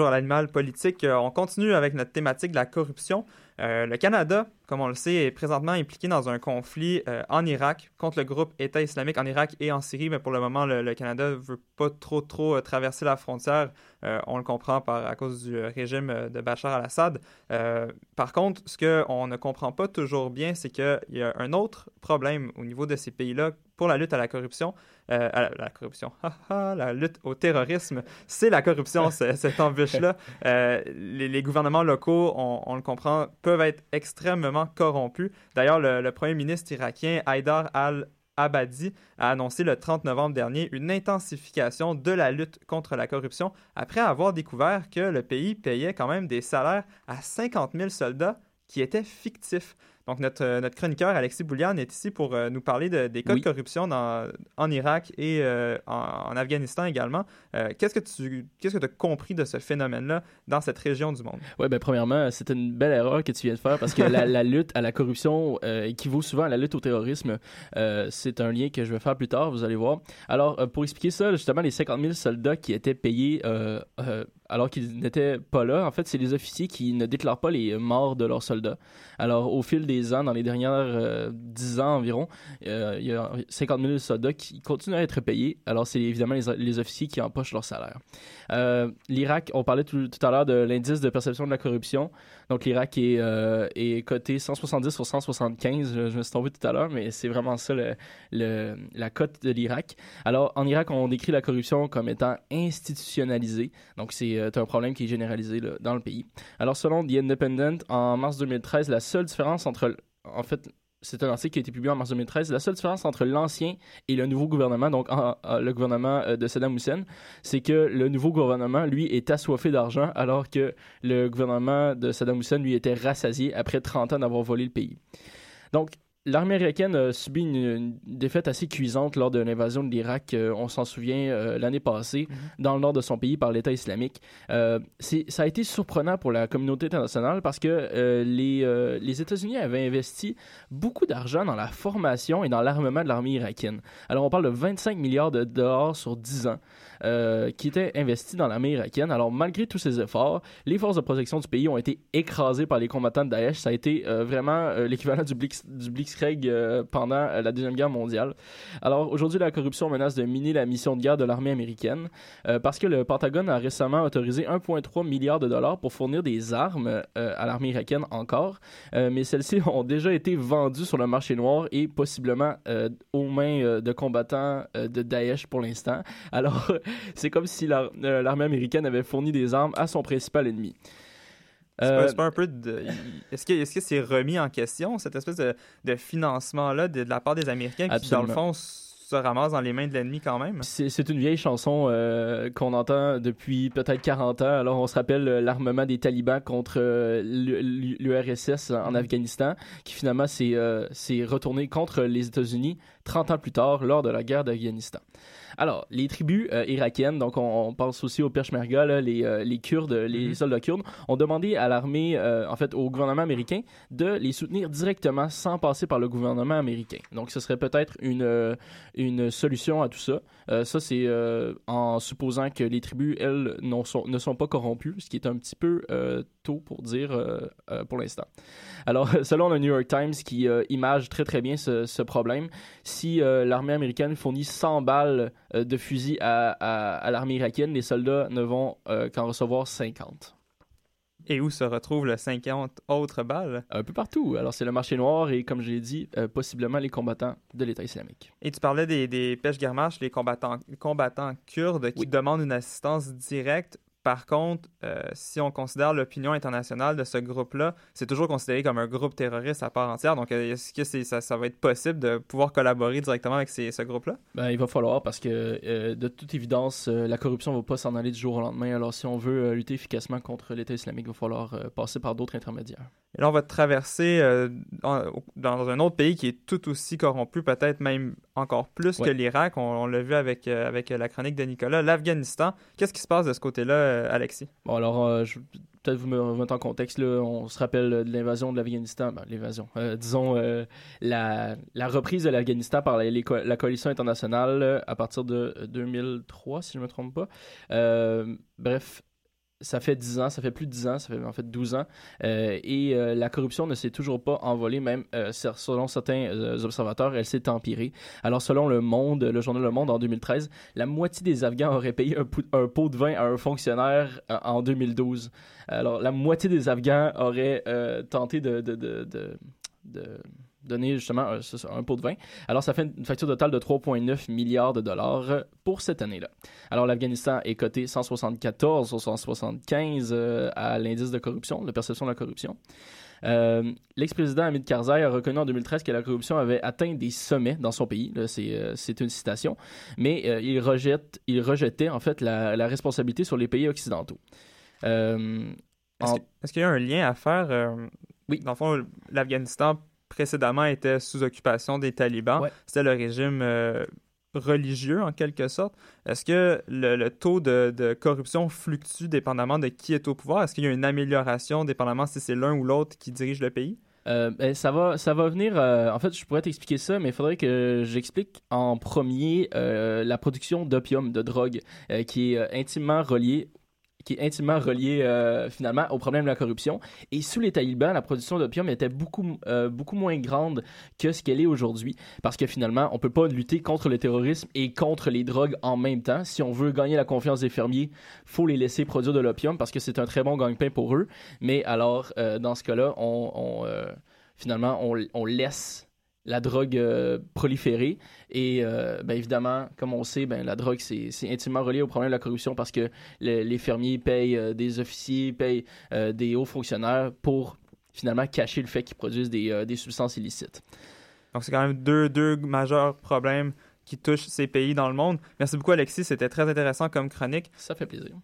Toujours à l'animal politique, euh, on continue avec notre thématique de la corruption. Euh, le Canada, comme on le sait, est présentement impliqué dans un conflit euh, en Irak contre le groupe État islamique en Irak et en Syrie, mais pour le moment, le, Canada ne veut pas trop trop traverser la frontière. On le comprend par, à cause du régime de Bachar al-Assad. Par contre, ce qu'on ne comprend pas toujours bien, c'est qu'il y a un autre problème au niveau de ces pays-là pour la lutte à la corruption, euh, à la, la corruption, la lutte au terrorisme, c'est la corruption, c'est- cette embûche-là. Euh, les, les gouvernements locaux, on, on le comprend, peuvent être extrêmement corrompus. D'ailleurs, le, le premier ministre irakien, Haïdar al Abadi a annoncé le 30 novembre dernier une intensification de la lutte contre la corruption après avoir découvert que le pays payait quand même des salaires à 50 000 soldats qui étaient fictifs. Donc, notre, euh, notre chroniqueur Alexis Boulian est ici pour euh, nous parler de- des cas Oui. de corruption dans- en Irak et euh, en, en Afghanistan également. Euh, qu'est-ce que tu qu'est-ce que as compris de ce phénomène-là dans cette région du monde? Oui, ben premièrement, c'est une belle erreur que tu viens de faire parce que la, la lutte à la corruption équivaut souvent à la lutte au terrorisme. C'est un lien que je vais faire plus tard, vous allez voir. Alors, pour expliquer ça, justement, les 50 000 soldats qui étaient payés alors qu'ils n'étaient pas là, en fait, c'est les officiers qui ne déclarent pas les morts de leurs soldats. Alors, au fil des ans, dans les dernières euh, 10 ans environ, euh, il y a 50 000 soldats qui continuent à être payés. Alors, c'est évidemment les, les officiers qui empochent leur salaire. Euh, L'Irak, on parlait tout, à l'heure de l'indice de perception de la corruption. Donc, l'Irak est, euh, est coté 170 sur 175. Je, je me suis tombé tout à l'heure, mais c'est vraiment ça le, le- la cote de l'Irak. Alors, en Irak, on décrit la corruption comme étant institutionnalisée. Donc, c'est euh, un problème qui est généralisé dans le pays. Alors, selon The Independent, en mars 2013, la seule différence entre, en fait, c'est un article qui a été publié en mars 2013. La seule différence entre l'ancien et le nouveau gouvernement, donc le gouvernement euh, de Saddam Hussein, c'est que le nouveau gouvernement, lui, est assoiffé d'argent, alors que le gouvernement de Saddam Hussein, lui, était rassasié après 30 ans d'avoir volé le pays. Donc, L'armée américaine a subi une, une défaite assez cuisante lors de l'invasion de l'Irak, euh, on s'en souvient, euh, l'année passée, dans le nord de son pays par l'État islamique. Euh, ça a été surprenant pour la communauté internationale parce que les, les États-Unis avaient investi beaucoup d'argent dans la formation et dans l'armement de l'armée irakienne. Alors, on parle de 25 milliards de dollars sur 10 ans euh, qui étaient investis dans l'armée irakienne. Alors, malgré tous ces efforts, les forces de protection du pays ont été écrasées par les combattants de Daesh. Ça a été euh, vraiment euh, l'équivalent du, du Blitzkrieg pendant la Deuxième Guerre mondiale. Alors, aujourd'hui, la corruption menace de miner la mission de guerre de l'armée américaine parce que le Pentagone a récemment autorisé 1,3 milliard de dollars pour fournir des armes à l'armée irakienne encore, mais celles-ci ont déjà été vendues sur le marché noir et possiblement aux mains de combattants de Daesh pour l'instant. Alors, c'est comme si la- euh, l'armée américaine avait fourni des armes à son principal ennemi. C'est Euh, c'est pas un peu de. Est-ce que est-ce que c'est remis en question, cette espèce de, de financement-là de, de la part des Américains qui, Absolument. dans le fond, se ramassent dans les mains de l'ennemi quand même? C'est c'est une vieille chanson euh, qu'on entend depuis peut-être 40 ans. Alors, on se rappelle euh, l'armement des talibans contre euh, l'U- l'URSS en Afghanistan, qui finalement s'est retourné contre les États-Unis 30 ans plus tard lors de la guerre d'Afghanistan. Alors, les tribus euh, irakiennes, donc on, on pense aussi aux Peshmerga, là, les, euh, les Kurdes, les Mhm. soldats kurdes, ont demandé à l'armée, euh, en fait au gouvernement américain, de les soutenir directement sans passer par le gouvernement américain. Donc, ce serait peut-être une, une solution à tout ça. Ça, c'est en supposant que les tribus, elles, non sont- ne sont pas corrompues, ce qui est un petit peu tôt pour dire pour l'instant. Alors, selon le New York Times, qui image très très bien ce, ce problème, si euh, l'armée américaine fournit 100 balles euh, de fusil à, à- à l'armée irakienne, les soldats ne vont euh, qu'en recevoir 50. Et où se retrouvent les 50 autres balles? Un peu partout. Alors, c'est le marché noir et, comme je l'ai dit, euh, possiblement les combattants de l'État islamique. Et tu parlais des, des pêches-garmaches, les combattants, combattants kurdes qui demandent une assistance directe. Par contre, euh, si on considère l'opinion internationale de ce groupe-là, c'est toujours considéré comme un groupe terroriste à part entière. Donc, euh, est-ce que ça, va être possible de pouvoir collaborer directement avec ces- ce groupe-là? Ben, il va falloir parce que, euh, de toute évidence, la corruption ne va pas s'en aller du jour au lendemain. Alors, si on veut lutter efficacement contre l'État islamique, il va falloir passer par d'autres intermédiaires. Et là, on va traverser euh, dans un autre pays qui est tout aussi corrompu, peut-être même encore plus Ouais. que l'Irak. On, on l'a vu avec, euh, avec la chronique de Nicolas. L'Afghanistan, qu'est-ce qui se passe de ce côté-là, euh, Alexis? Bon, alors, je peut-être vous me remettre en contexte. Là, on se rappelle de l'invasion de l'Afghanistan. Ben, l'invasion. euh, disons, euh, la, la reprise de l'Afghanistan par la, les co- la coalition internationale euh, à partir de euh, 2003, si je ne me trompe pas. Bref. Ça fait 10 ans, ça fait plus de 10 ans, ça fait en fait 12 ans, euh, et euh, la corruption ne s'est toujours pas envolée, même euh, selon certains observateurs, elle s'est empirée. Alors selon Le Monde, le journal Le Monde en 2013, la moitié des Afghans auraient payé un, pot de vin à un fonctionnaire en 2012. Alors la moitié des Afghans auraient tenté de donner justement un, un pot de vin. Alors ça fait une facture totale de 3,9 milliards de dollars euh, pour cette année-là. Alors l'Afghanistan est coté 174 sur 175 euh, à l'indice de corruption, de perception de la corruption. Euh, L'ex-président Hamid Karzai a reconnu en 2013 que la corruption avait atteint des sommets dans son pays. C'est euh, c'est une citation. Mais euh, il, rejette, il rejetait en fait la, la responsabilité sur les pays occidentaux. Est-ce en- qu'il y a un lien à faire? Oui. Dans le fond, l'Afghanistan précédemment était sous occupation des talibans. Ouais. C'était le régime euh, religieux en quelque sorte. Est-ce que le, le taux de, de corruption fluctue dépendamment de qui est au pouvoir? Est-ce qu'il y a une amélioration dépendamment si c'est l'un ou l'autre qui dirige le pays? Euh, ben, ça va, ça va venir. euh, en fait, je pourrais t'expliquer ça, mais il faudrait que j'explique en premier euh, la production d'opium, de drogue, qui est intimement reliée qui est intimement relié euh, finalement au problème de la corruption. Et sous les talibans, la production d'opium était beaucoup, euh, beaucoup moins grande que ce qu'elle est aujourd'hui. Parce que finalement, on peut pas lutter contre le terrorisme et contre les drogues en même temps. Si on veut gagner la confiance des fermiers, faut les laisser produire de l'opium parce que c'est un très bon gagne-pain pour eux. Mais alors, euh, dans ce cas-là, on, finalement, on laisse la drogue euh, proliférer et euh, ben évidemment comme on sait ben la drogue c'est intimement relié au problème de la corruption parce que le- les fermiers payent euh, des officiers payent euh, des hauts fonctionnaires pour finalement cacher le fait qu'ils produisent des, euh, des substances illicites. Donc, c'est quand même deux, deux majeurs problèmes qui touchent ces pays dans le monde. Merci beaucoup, Alexis. C'était très intéressant comme chronique. Ça fait plaisir.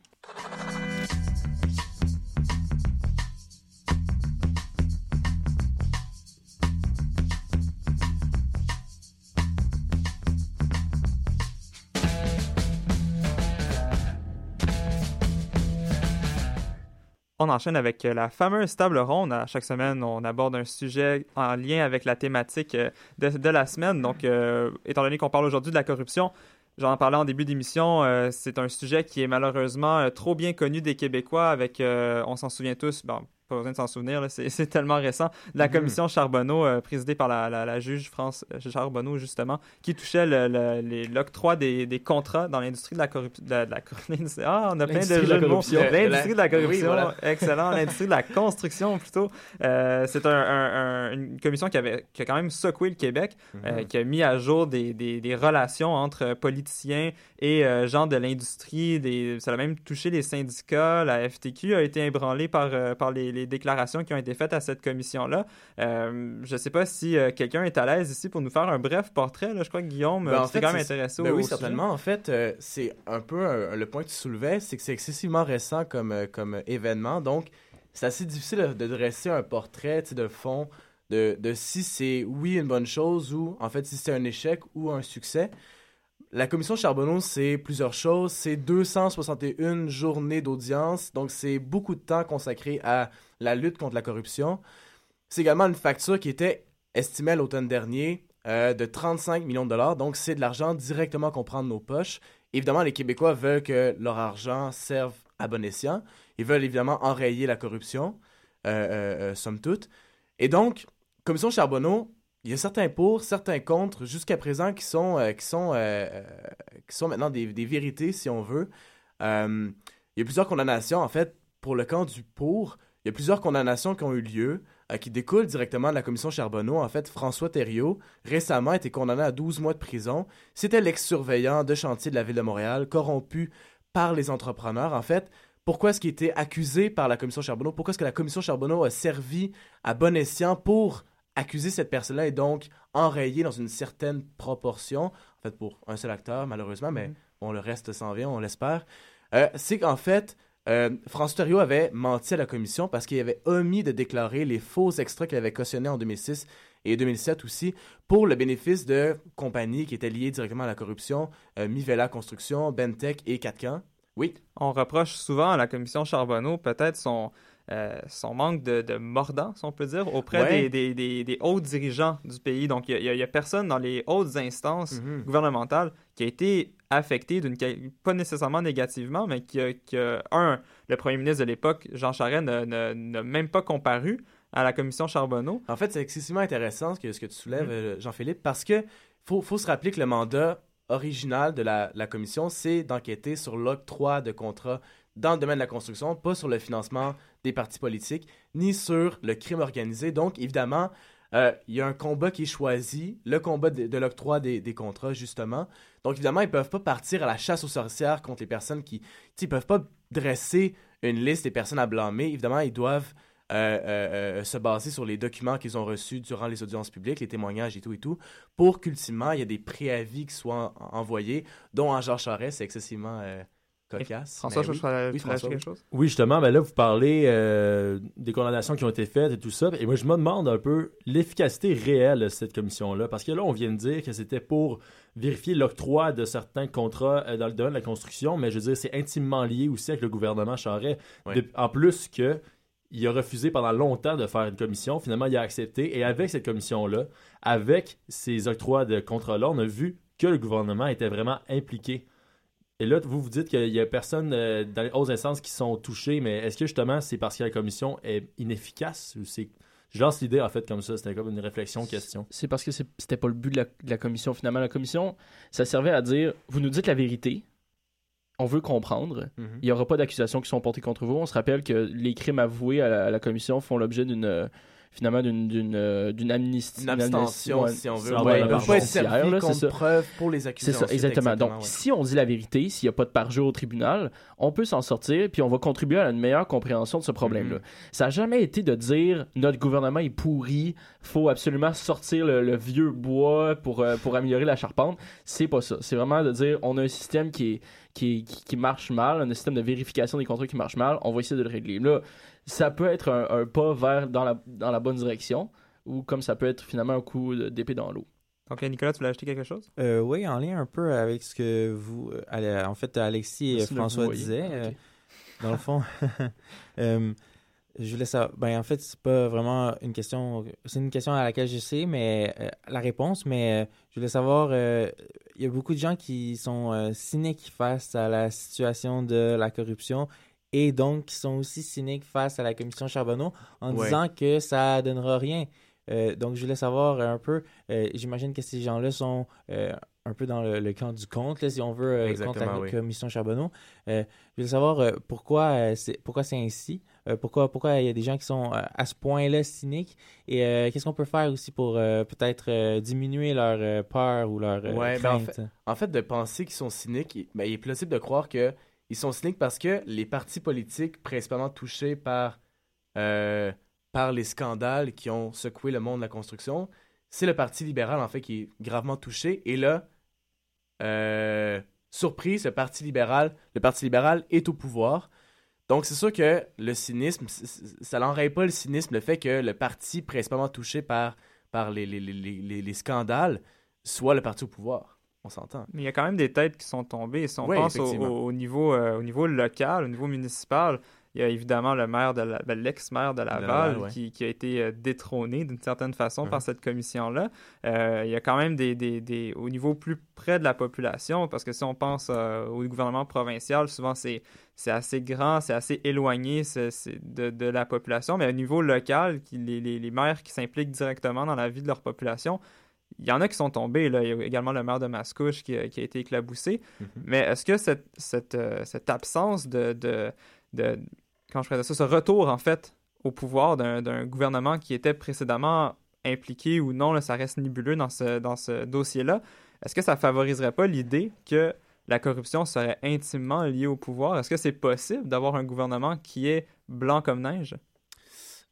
On enchaîne avec euh, la fameuse table ronde. Chaque semaine, on aborde un sujet en lien avec la thématique euh, de, la semaine. Donc, euh, étant donné qu'on parle aujourd'hui de la corruption, j'en parlais en début d'émission, c'est un sujet qui est malheureusement trop bien connu des Québécois avec, on s'en souvient tous, pas besoin de s'en souvenir, c'est tellement récent, de la Mhm. commission Charbonneau, euh, présidée par la, la- la juge France euh, Charbonneau, justement, qui touchait le- le- l'octroi des, des contrats dans l'industrie de la corruption. Ah, on a plein de jeux de mots. corruption. L'industrie de la Oui, corruption, voilà. excellent. L'industrie de la construction, plutôt. Euh, c'est un- un- un- une commission qui, avait, qui a quand même secoué le Québec, euh, Mhm. qui a mis à jour des, des- des relations entre politiciens et euh, gens de l'industrie. Ça a même touché les syndicats. La FTQ a été ébranlée par, euh, par les, les déclarations qui ont été faites à cette commission-là. Euh, je ne sais pas si euh, quelqu'un est à l'aise ici pour nous faire un bref portrait. Là. Je crois que Guillaume, Ben, euh, fait, quand même c'est- intéressé ben oui, sujet. certainement. En fait, euh, c'est un peu le point que tu soulevais, c'est que c'est excessivement récent comme, comme événement. Donc, c'est assez difficile de, dresser un portrait de fond de, de si c'est oui une bonne chose ou en fait si c'est un échec ou un succès. La commission Charbonneau, c'est plusieurs choses. C'est 261 journées d'audience, donc c'est beaucoup de temps consacré à la lutte contre la corruption. C'est également une facture qui était estimée l'automne dernier euh, de 35 millions de dollars, donc c'est de l'argent directement qu'on prend de nos poches. Évidemment, les Québécois veulent que leur argent serve à bon escient. Ils veulent évidemment enrayer la corruption, euh, euh, somme toute. Et donc, Commission Charbonneau, il y a certains pour, certains contre, jusqu'à présent, qui sont, euh, qui sont, euh, euh, qui sont maintenant des, des vérités, si on veut. Il y a plusieurs condamnations, en fait, pour le camp du pour. Il y a plusieurs condamnations qui ont eu lieu, qui découlent directement de la commission Charbonneau. En fait, François Thériault, récemment, a été condamné à 12 mois de prison. C'était l'ex-surveillant de chantier de la ville de Montréal, corrompu par les entrepreneurs. En fait, pourquoi est-ce qu'il était accusé par la commission Charbonneau? Pourquoi est-ce que la commission Charbonneau a servi à bon escient pour accuser cette personne-là et donc enrayer dans une certaine proportion, en fait pour un seul acteur malheureusement, mais bon, le reste s'en vient, on l'espère, euh, c'est qu'en fait, euh, François Thériault avait menti à la commission parce qu'il avait omis de déclarer les faux extraits qu'il avait cautionnés en 2006 et 2007 aussi pour le bénéfice de compagnies qui étaient liées directement à la corruption, euh, Mivela Construction, Bentech et Catcan. Oui. On reproche souvent à la commission Charbonneau peut-être son, euh, son manque de, de mordant, si on peut dire, auprès Ouais. des, des, des, des hauts dirigeants du pays. Donc, il n'y a, personne dans les hautes instances Mhm. gouvernementales qui a été affecté d'une pas nécessairement négativement, mais qui a, qui a- un, le premier ministre de l'époque, Jean Charest, n'a- même pas comparu à la commission Charbonneau. En fait, c'est excessivement intéressant ce que, ce que tu soulèves, Mhm. euh, Jean-Philippe, parce que faut, faut se rappeler que le mandat original de la, la commission, c'est d'enquêter sur l'octroi de contrats dans le domaine de la construction, pas sur le financement des partis politiques, ni sur le crime organisé. Donc, évidemment, euh, il y a un combat qui est choisi, le combat de, l'octroi des, contrats, justement. Donc, évidemment, ils peuvent pas partir à la chasse aux sorcières contre les personnes qui... Ils peuvent pas dresser une liste des personnes à blâmer. Évidemment, ils doivent euh, euh, se baser sur les documents qu'ils ont reçus durant les audiences publiques, les témoignages et tout et tout, pour qu'ultimement, il y ait des préavis qui soient en- envoyés, dont en Jean Charest, c'est excessivement cocasse. François, Mais je- oui. François, quelque chose? Oui, justement, ben là, vous parlez euh, des condamnations qui ont été faites et tout ça. Et moi, je me demande un peu l'efficacité réelle de cette commission-là. Parce que là, on vient de dire que c'était pour vérifier l'octroi de certains contrats euh, dans le domaine de la construction. Mais je veux dire, c'est intimement lié aussi avec le gouvernement. De- en plus que. Il a refusé pendant longtemps de faire une commission. Finalement, il a accepté. Et avec cette commission-là, avec ces octrois de contrats-là, on a vu que le gouvernement était vraiment impliqué. Et là, vous vous dites qu'il y a personne euh, dans les hautes instances qui sont touchées, mais est-ce que justement c'est parce que la commission est inefficace ou c'est. Je lance l'idée en fait comme ça, c'était comme une réflexion, question? C'est parce que c'était pas le but de la, de la commission. Finalement, la commission, ça servait à dire vous nous dites la vérité, on veut comprendre. Mhm. Il n'y aura pas d'accusations qui sont portées contre vous. On se rappelle que les crimes avoués à la, à la commission font l'objet d'une euh, finalement d'une d'une euh, d'une amnistie Une abstention, amnistie, si on veut. ouais, Ouais, pas être là, preuve pour les accusés C'est ça, exactement. exactement, Donc, ouais. si on dit la vérité, s'il n'y a pas de parjure au tribunal, on peut s'en sortir, puis on va contribuer à une meilleure compréhension de ce problème-là. Mhm. Ça n'a jamais été de dire notre gouvernement est pourri, faut absolument sortir le, le vieux bois pour, euh, pour améliorer la charpente. C'est pas ça. C'est vraiment de dire on a un système qui, est, qui, qui, qui marche mal, un système de vérification des contrats qui marche mal, on va essayer de le régler. Là, ça peut être un, un pas vers dans la, dans la bonne direction, ou comme ça peut être finalement un coup d'épée dans l'eau. Donc, Nicolas, tu voulais ajouter quelque chose? Euh, oui, en lien un peu avec ce que vous, euh, allez, en fait, Alexis et François disaient. euh, dans le fond, euh, je voulais savoir. Ben, en fait, c'est pas vraiment une question. C'est une question à laquelle je sais, mais euh, la réponse. Mais euh, je voulais savoir. euh, Il y a beaucoup de gens qui sont euh, cyniques face à la situation de la corruption et donc qui sont aussi cyniques face à la commission Charbonneau en Ouais. disant que ça donnera rien. Euh, donc, je voulais savoir un peu. euh, J'imagine que ces gens-là sont euh, un peu dans le, le camp du là, si on veut, contre la oui. commission Charbonneau. Je voulais savoir pourquoi c'est pourquoi c'est ainsi? Pourquoi pourquoi il y a des gens qui sont à ce point-là cyniques? Et qu'est-ce qu'on peut faire aussi pour peut-être diminuer leur peur ou leur Ouais, ben en, crainte? fait, en fait, de penser qu'ils sont cyniques, ben, il est plausible de croire que ils sont cyniques parce que les partis politiques principalement touchés par, euh, par les scandales qui ont secoué le monde de la construction, c'est le Parti libéral, en fait, qui est gravement touché. Et là, euh, surprise, le Parti libéral, le Parti libéral est au pouvoir. Donc, c'est sûr que le cynisme, ça n'enraye pas le cynisme, le fait que le parti principalement touché par, par les, les, les, les scandales soit le parti au pouvoir. On s'entend. Mais il y a quand même des têtes qui sont tombées. Et si on Oui, pense au, niveau, euh, au niveau local, au niveau municipal, il y a évidemment le maire de la- ben, l'ex-maire de Laval, ouais. qui, qui a été euh, détrôné d'une certaine façon par Mhm. cette commission-là. Euh, il y a quand même des, des, des- au niveau plus près de la population, parce que si on pense euh, au gouvernement provincial, souvent c'est c'est assez grand, c'est assez éloigné c'est- c'est de, de la population, mais au niveau local, qui, les, les, les maires qui s'impliquent directement dans la vie de leur population, il y en a qui sont tombés. Là. Il y a également le maire de Mascouche qui a, qui a été éclaboussé. Mais est-ce que cette, cette, euh, cette absence de, de, de- Quand je ça, ce retour, en fait, au pouvoir d'un d'un gouvernement qui était précédemment impliqué ou non, là, ça reste nébuleux dans ce, dans ce dossier-là, est-ce que ça favoriserait pas l'idée que la corruption serait intimement liée au pouvoir? Est-ce que c'est possible d'avoir un gouvernement qui est blanc comme neige?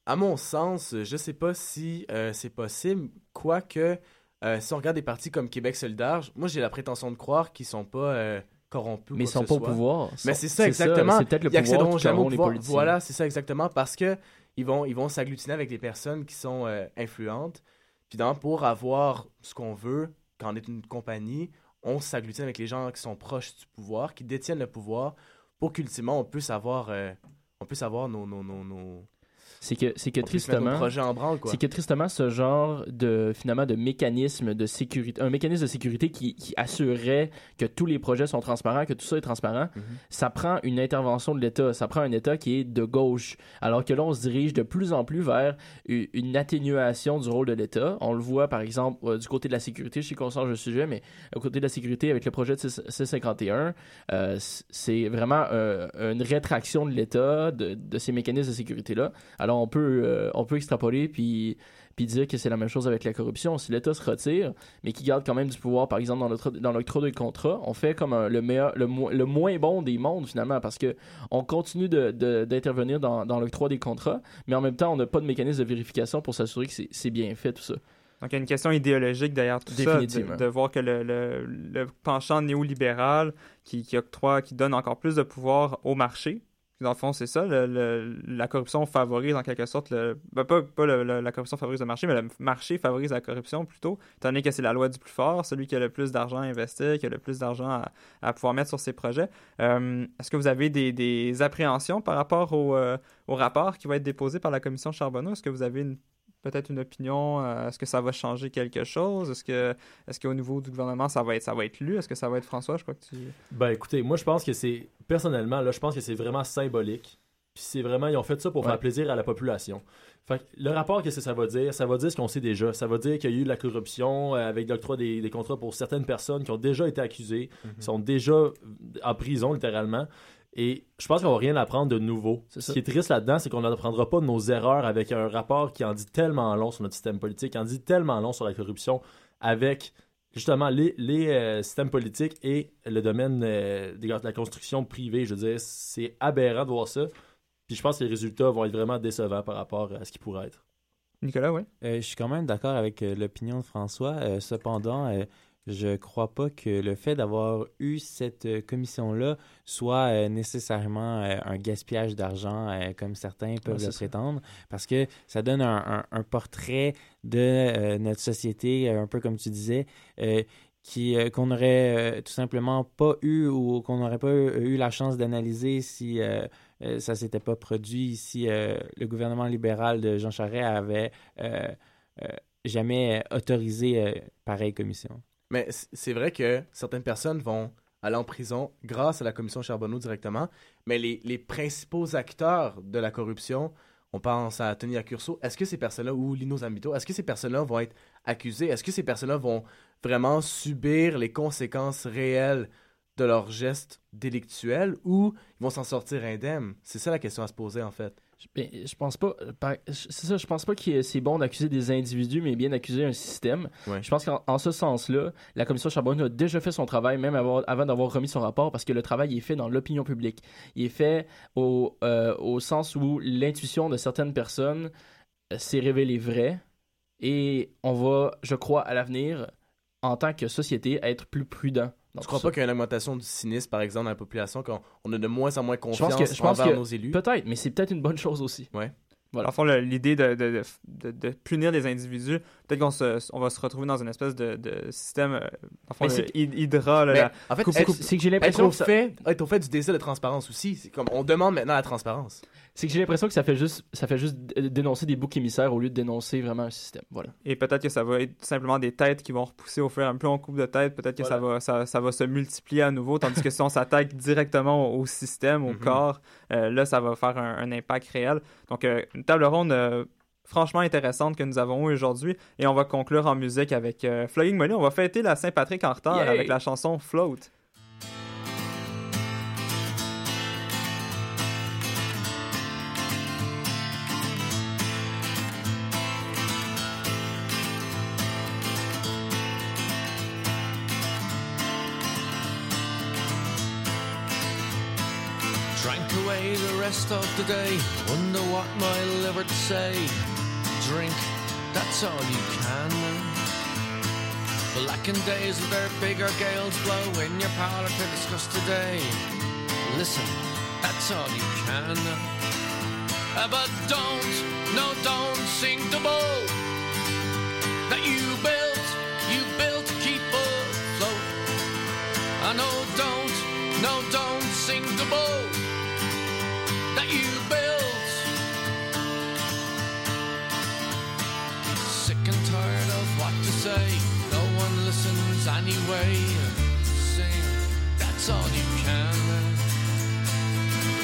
À mon sens, je sais pas si euh, c'est possible, quoique, euh, si on regarde des partis comme Québec solidaire, moi j'ai la prétention de croire qu'ils sont pas euh, corrompus. Mais ils sont pas au pouvoir. Mais c'est ça exactement. c'est peut-être le Ils pouvoir jamais au les pouvoir. Voilà, c'est ça exactement, parce que ils vont, ils vont s'agglutiner avec des personnes qui sont euh, influentes. Puis dans- pour avoir ce qu'on veut, quand on est une compagnie, on s'agglutine avec les gens qui sont proches du pouvoir, qui détiennent le pouvoir, pour qu'ultimement on puisse avoir, on puisse avoir nos, nos, nos, nos- C'est que, c'est que on tristement, projets en branle, quoi. c'est que tristement, ce genre de finalement de mécanisme de sécurité, un mécanisme de sécurité qui, qui assurerait que tous les projets sont transparents, que tout ça est transparent, Mhm. ça prend une intervention de l'État, ça prend un État qui est de gauche, alors que là on se dirige de plus en plus vers une atténuation du rôle de l'État. On le voit par exemple euh, du côté de la sécurité, je sais qu'on change de sujet, mais au côté de la sécurité avec le projet de C- C51, euh, c'est vraiment euh, une rétraction de l'État de, de ces mécanismes de sécurité là. Alors on peut euh, on peut extrapoler puis puis dire que c'est la même chose avec la corruption. Si l'État se retire, mais qui garde quand même du pouvoir, par exemple dans l'octroi dans l'octroi de contrat, on fait comme un- le meilleur, le, mo- le moins bon des mondes finalement, parce que on continue de- de- d'intervenir dans, dans l'octroi des contrats, mais en même temps on n'a pas de mécanisme de vérification pour s'assurer que c'est bien fait tout ça. Donc, il y a une question idéologique derrière tout ça, de, de voir que le, le- le penchant néolibéral qui, qui octroie, qui donne encore plus de pouvoir au marché, dans le fond, c'est ça, la corruption favorise en quelque sorte, le, ben, pas, pas la corruption favorise le marché, mais le marché favorise la corruption plutôt, donné que c'est la loi du plus fort, celui qui a le plus d'argent à investir, qui a le plus d'argent à, à pouvoir mettre sur ses projets. Euh, Est-ce que vous avez des, des appréhensions par rapport au, euh, au rapport qui va être déposé par la commission Charbonneau? Est-ce que vous avez une peut-être une opinion? euh, Est-ce que ça va changer quelque chose? Est-ce que est-ce qu'au niveau du gouvernement, ça va être ça va être lu? Est-ce que ça va être François? Je crois que tu. Ben écoutez, moi je pense que c'est personnellement là, je pense que c'est vraiment symbolique. Puis c'est vraiment ils ont fait ça pour Ouais. faire plaisir à la population. Fait que le rapport qu'est-ce que ça va dire? Ça va dire ce qu'on sait déjà. Ça va dire qu'il y a eu de la corruption euh, avec l'octroi des, des contrats pour certaines personnes qui ont déjà été accusées, Mhm. sont déjà en prison littéralement. Et je pense qu'on va rien apprendre de nouveau. Ce qui est triste là-dedans, c'est qu'on n'apprendra pas de nos erreurs avec un rapport qui en dit tellement long sur notre système politique, qui en dit tellement long sur la corruption, avec justement les, les, euh, systèmes politiques et le domaine euh, de la construction privée. Je veux dire, c'est aberrant de voir ça. Puis je pense que les résultats vont être vraiment décevants par rapport à ce qui pourrait être. Nicolas, oui. Euh, je suis quand même d'accord avec euh, l'opinion de François. Euh, cependant, euh, je crois pas que le fait d'avoir eu cette euh, commission-là soit euh, nécessairement euh, un gaspillage d'argent euh, comme certains peuvent Ouais, le ça. prétendre, parce que ça donne un, un- un portrait de notre société, un peu comme tu disais, qui euh, qu'on n'aurait euh, tout simplement pas eu ou qu'on n'aurait pas eu, eu la chance d'analyser si euh, ça s'était pas produit, si euh, le gouvernement libéral de Jean Charest avait jamais autorisé pareille commission. Mais c'est vrai que certaines personnes vont aller en prison grâce à la commission Charbonneau directement, mais les, les principaux acteurs de la corruption, on pense à Tony Accurso, est-ce que ces personnes-là, ou Lino Zambito, est-ce que ces personnes-là vont être accusées? Est-ce que ces personnes-là vont vraiment subir les conséquences réelles de leurs gestes délictuels ou ils vont s'en sortir indemnes? C'est ça la question à se poser en fait. Ben, je pense pas. euh, par- C'est ça, je pense pas que c'est bon d'accuser des individus, mais bien d'accuser un système. Ouais. Je pense qu'en en ce sens-là, la commission Charbonneau a déjà fait son travail, même avant, avant d'avoir remis son rapport, parce que le travail est fait dans l'opinion publique. Il est fait au, euh, au sens où l'intuition de certaines personnes euh, s'est révélée vraie, et on va, je crois, à l'avenir, en tant que société, être plus prudent. Dans Tu crois ça. pas qu'il y a une augmentation du cynisme, par exemple, dans la population, qu'on on a de moins en moins Je confiance pense que, je pense envers que nos élus? peut-être, mais c'est peut-être une bonne chose aussi. Ouais. Voilà. Fond, l'idée de, de, de, de- de punir les individus, peut-être qu'on se, on va se retrouver dans une espèce de, de système, euh, dans le fond, le hydra, là, Mais la- en fait, coupe- être- coupe- c'est que j'ai être l'impression au, que ça- fait, être au fait du désir de transparence aussi. C'est comme on demande maintenant la transparence. C'est que j'ai l'impression que ça fait juste, ça fait juste dénoncer des boucs émissaires au lieu de dénoncer vraiment un système. Voilà. Et peut-être que ça va être simplement des têtes qui vont repousser au fur et à mesure. Plus on coupe de têtes, peut-être que ça, va, ça, ça va se multiplier à nouveau. Tandis que si on s'attaque directement au système, au Mhm. corps, euh, là, ça va faire un, un impact réel. Donc, euh, une table ronde euh, franchement intéressante que nous avons eue aujourd'hui. Et on va conclure en musique avec euh, Flogging Molly. On va fêter la Saint-Patrick en retard Yay! avec la chanson Float. Rest of the day. Wonder what my liver'd say. Drink, that's all you can. Blackened days with their bigger gales blow in your parlor to discuss today. Listen, that's all you can. Uh, But don't, no, don't sing the boat that you built, say, no one listens anyway. Sing, that's all you can.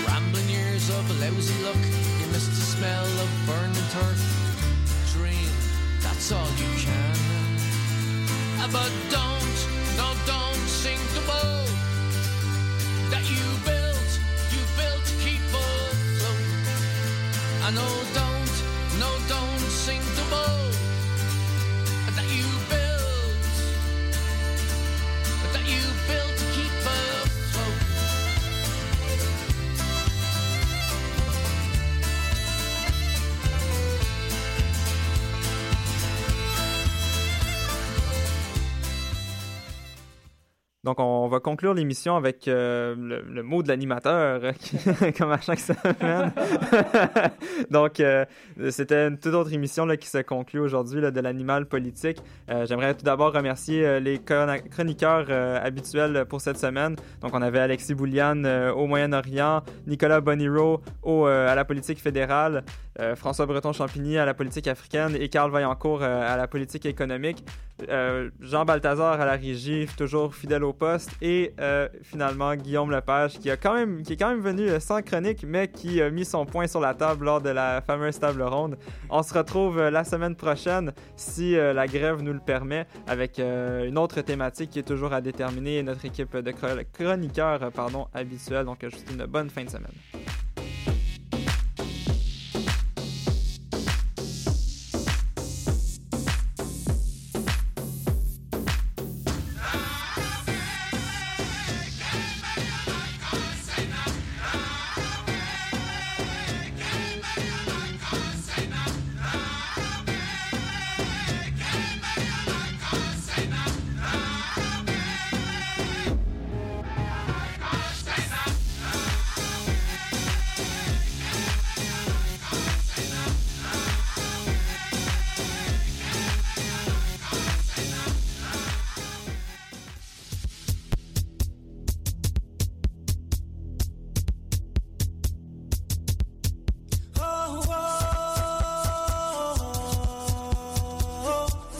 Rambling years of lousy luck, you miss the smell of burning turf. Dream, that's all you can. Uh, But don't, no, don't sing the boat that you built, you built to keep afloat. I know, don't, Donc, on va conclure l'émission avec euh, le, mot de l'animateur, euh, comme à chaque semaine. Donc, euh, c'était une toute autre émission là, qui se conclut aujourd'hui de l'animal politique. J'aimerais tout d'abord remercier les chron- chroniqueurs habituels pour cette semaine. Donc, on avait Alexis Bouliane euh, au Moyen-Orient, Nicolas Boniro au, à la politique fédérale, François Breton-Champigny à la politique africaine et Carl Vaillancourt à la politique économique. Jean Balthazar à la régie, toujours fidèle au et euh, finalement Guillaume Lepage qui, a quand même, qui est quand même venu euh, sans chronique, mais qui a mis son point sur la table lors de la fameuse table ronde. On se retrouve euh, la semaine prochaine, si la grève nous le permet, avec une autre thématique qui est toujours à déterminer et notre équipe de chro- chroniqueurs pardon, habituelle. Donc, souhaite une bonne fin de semaine.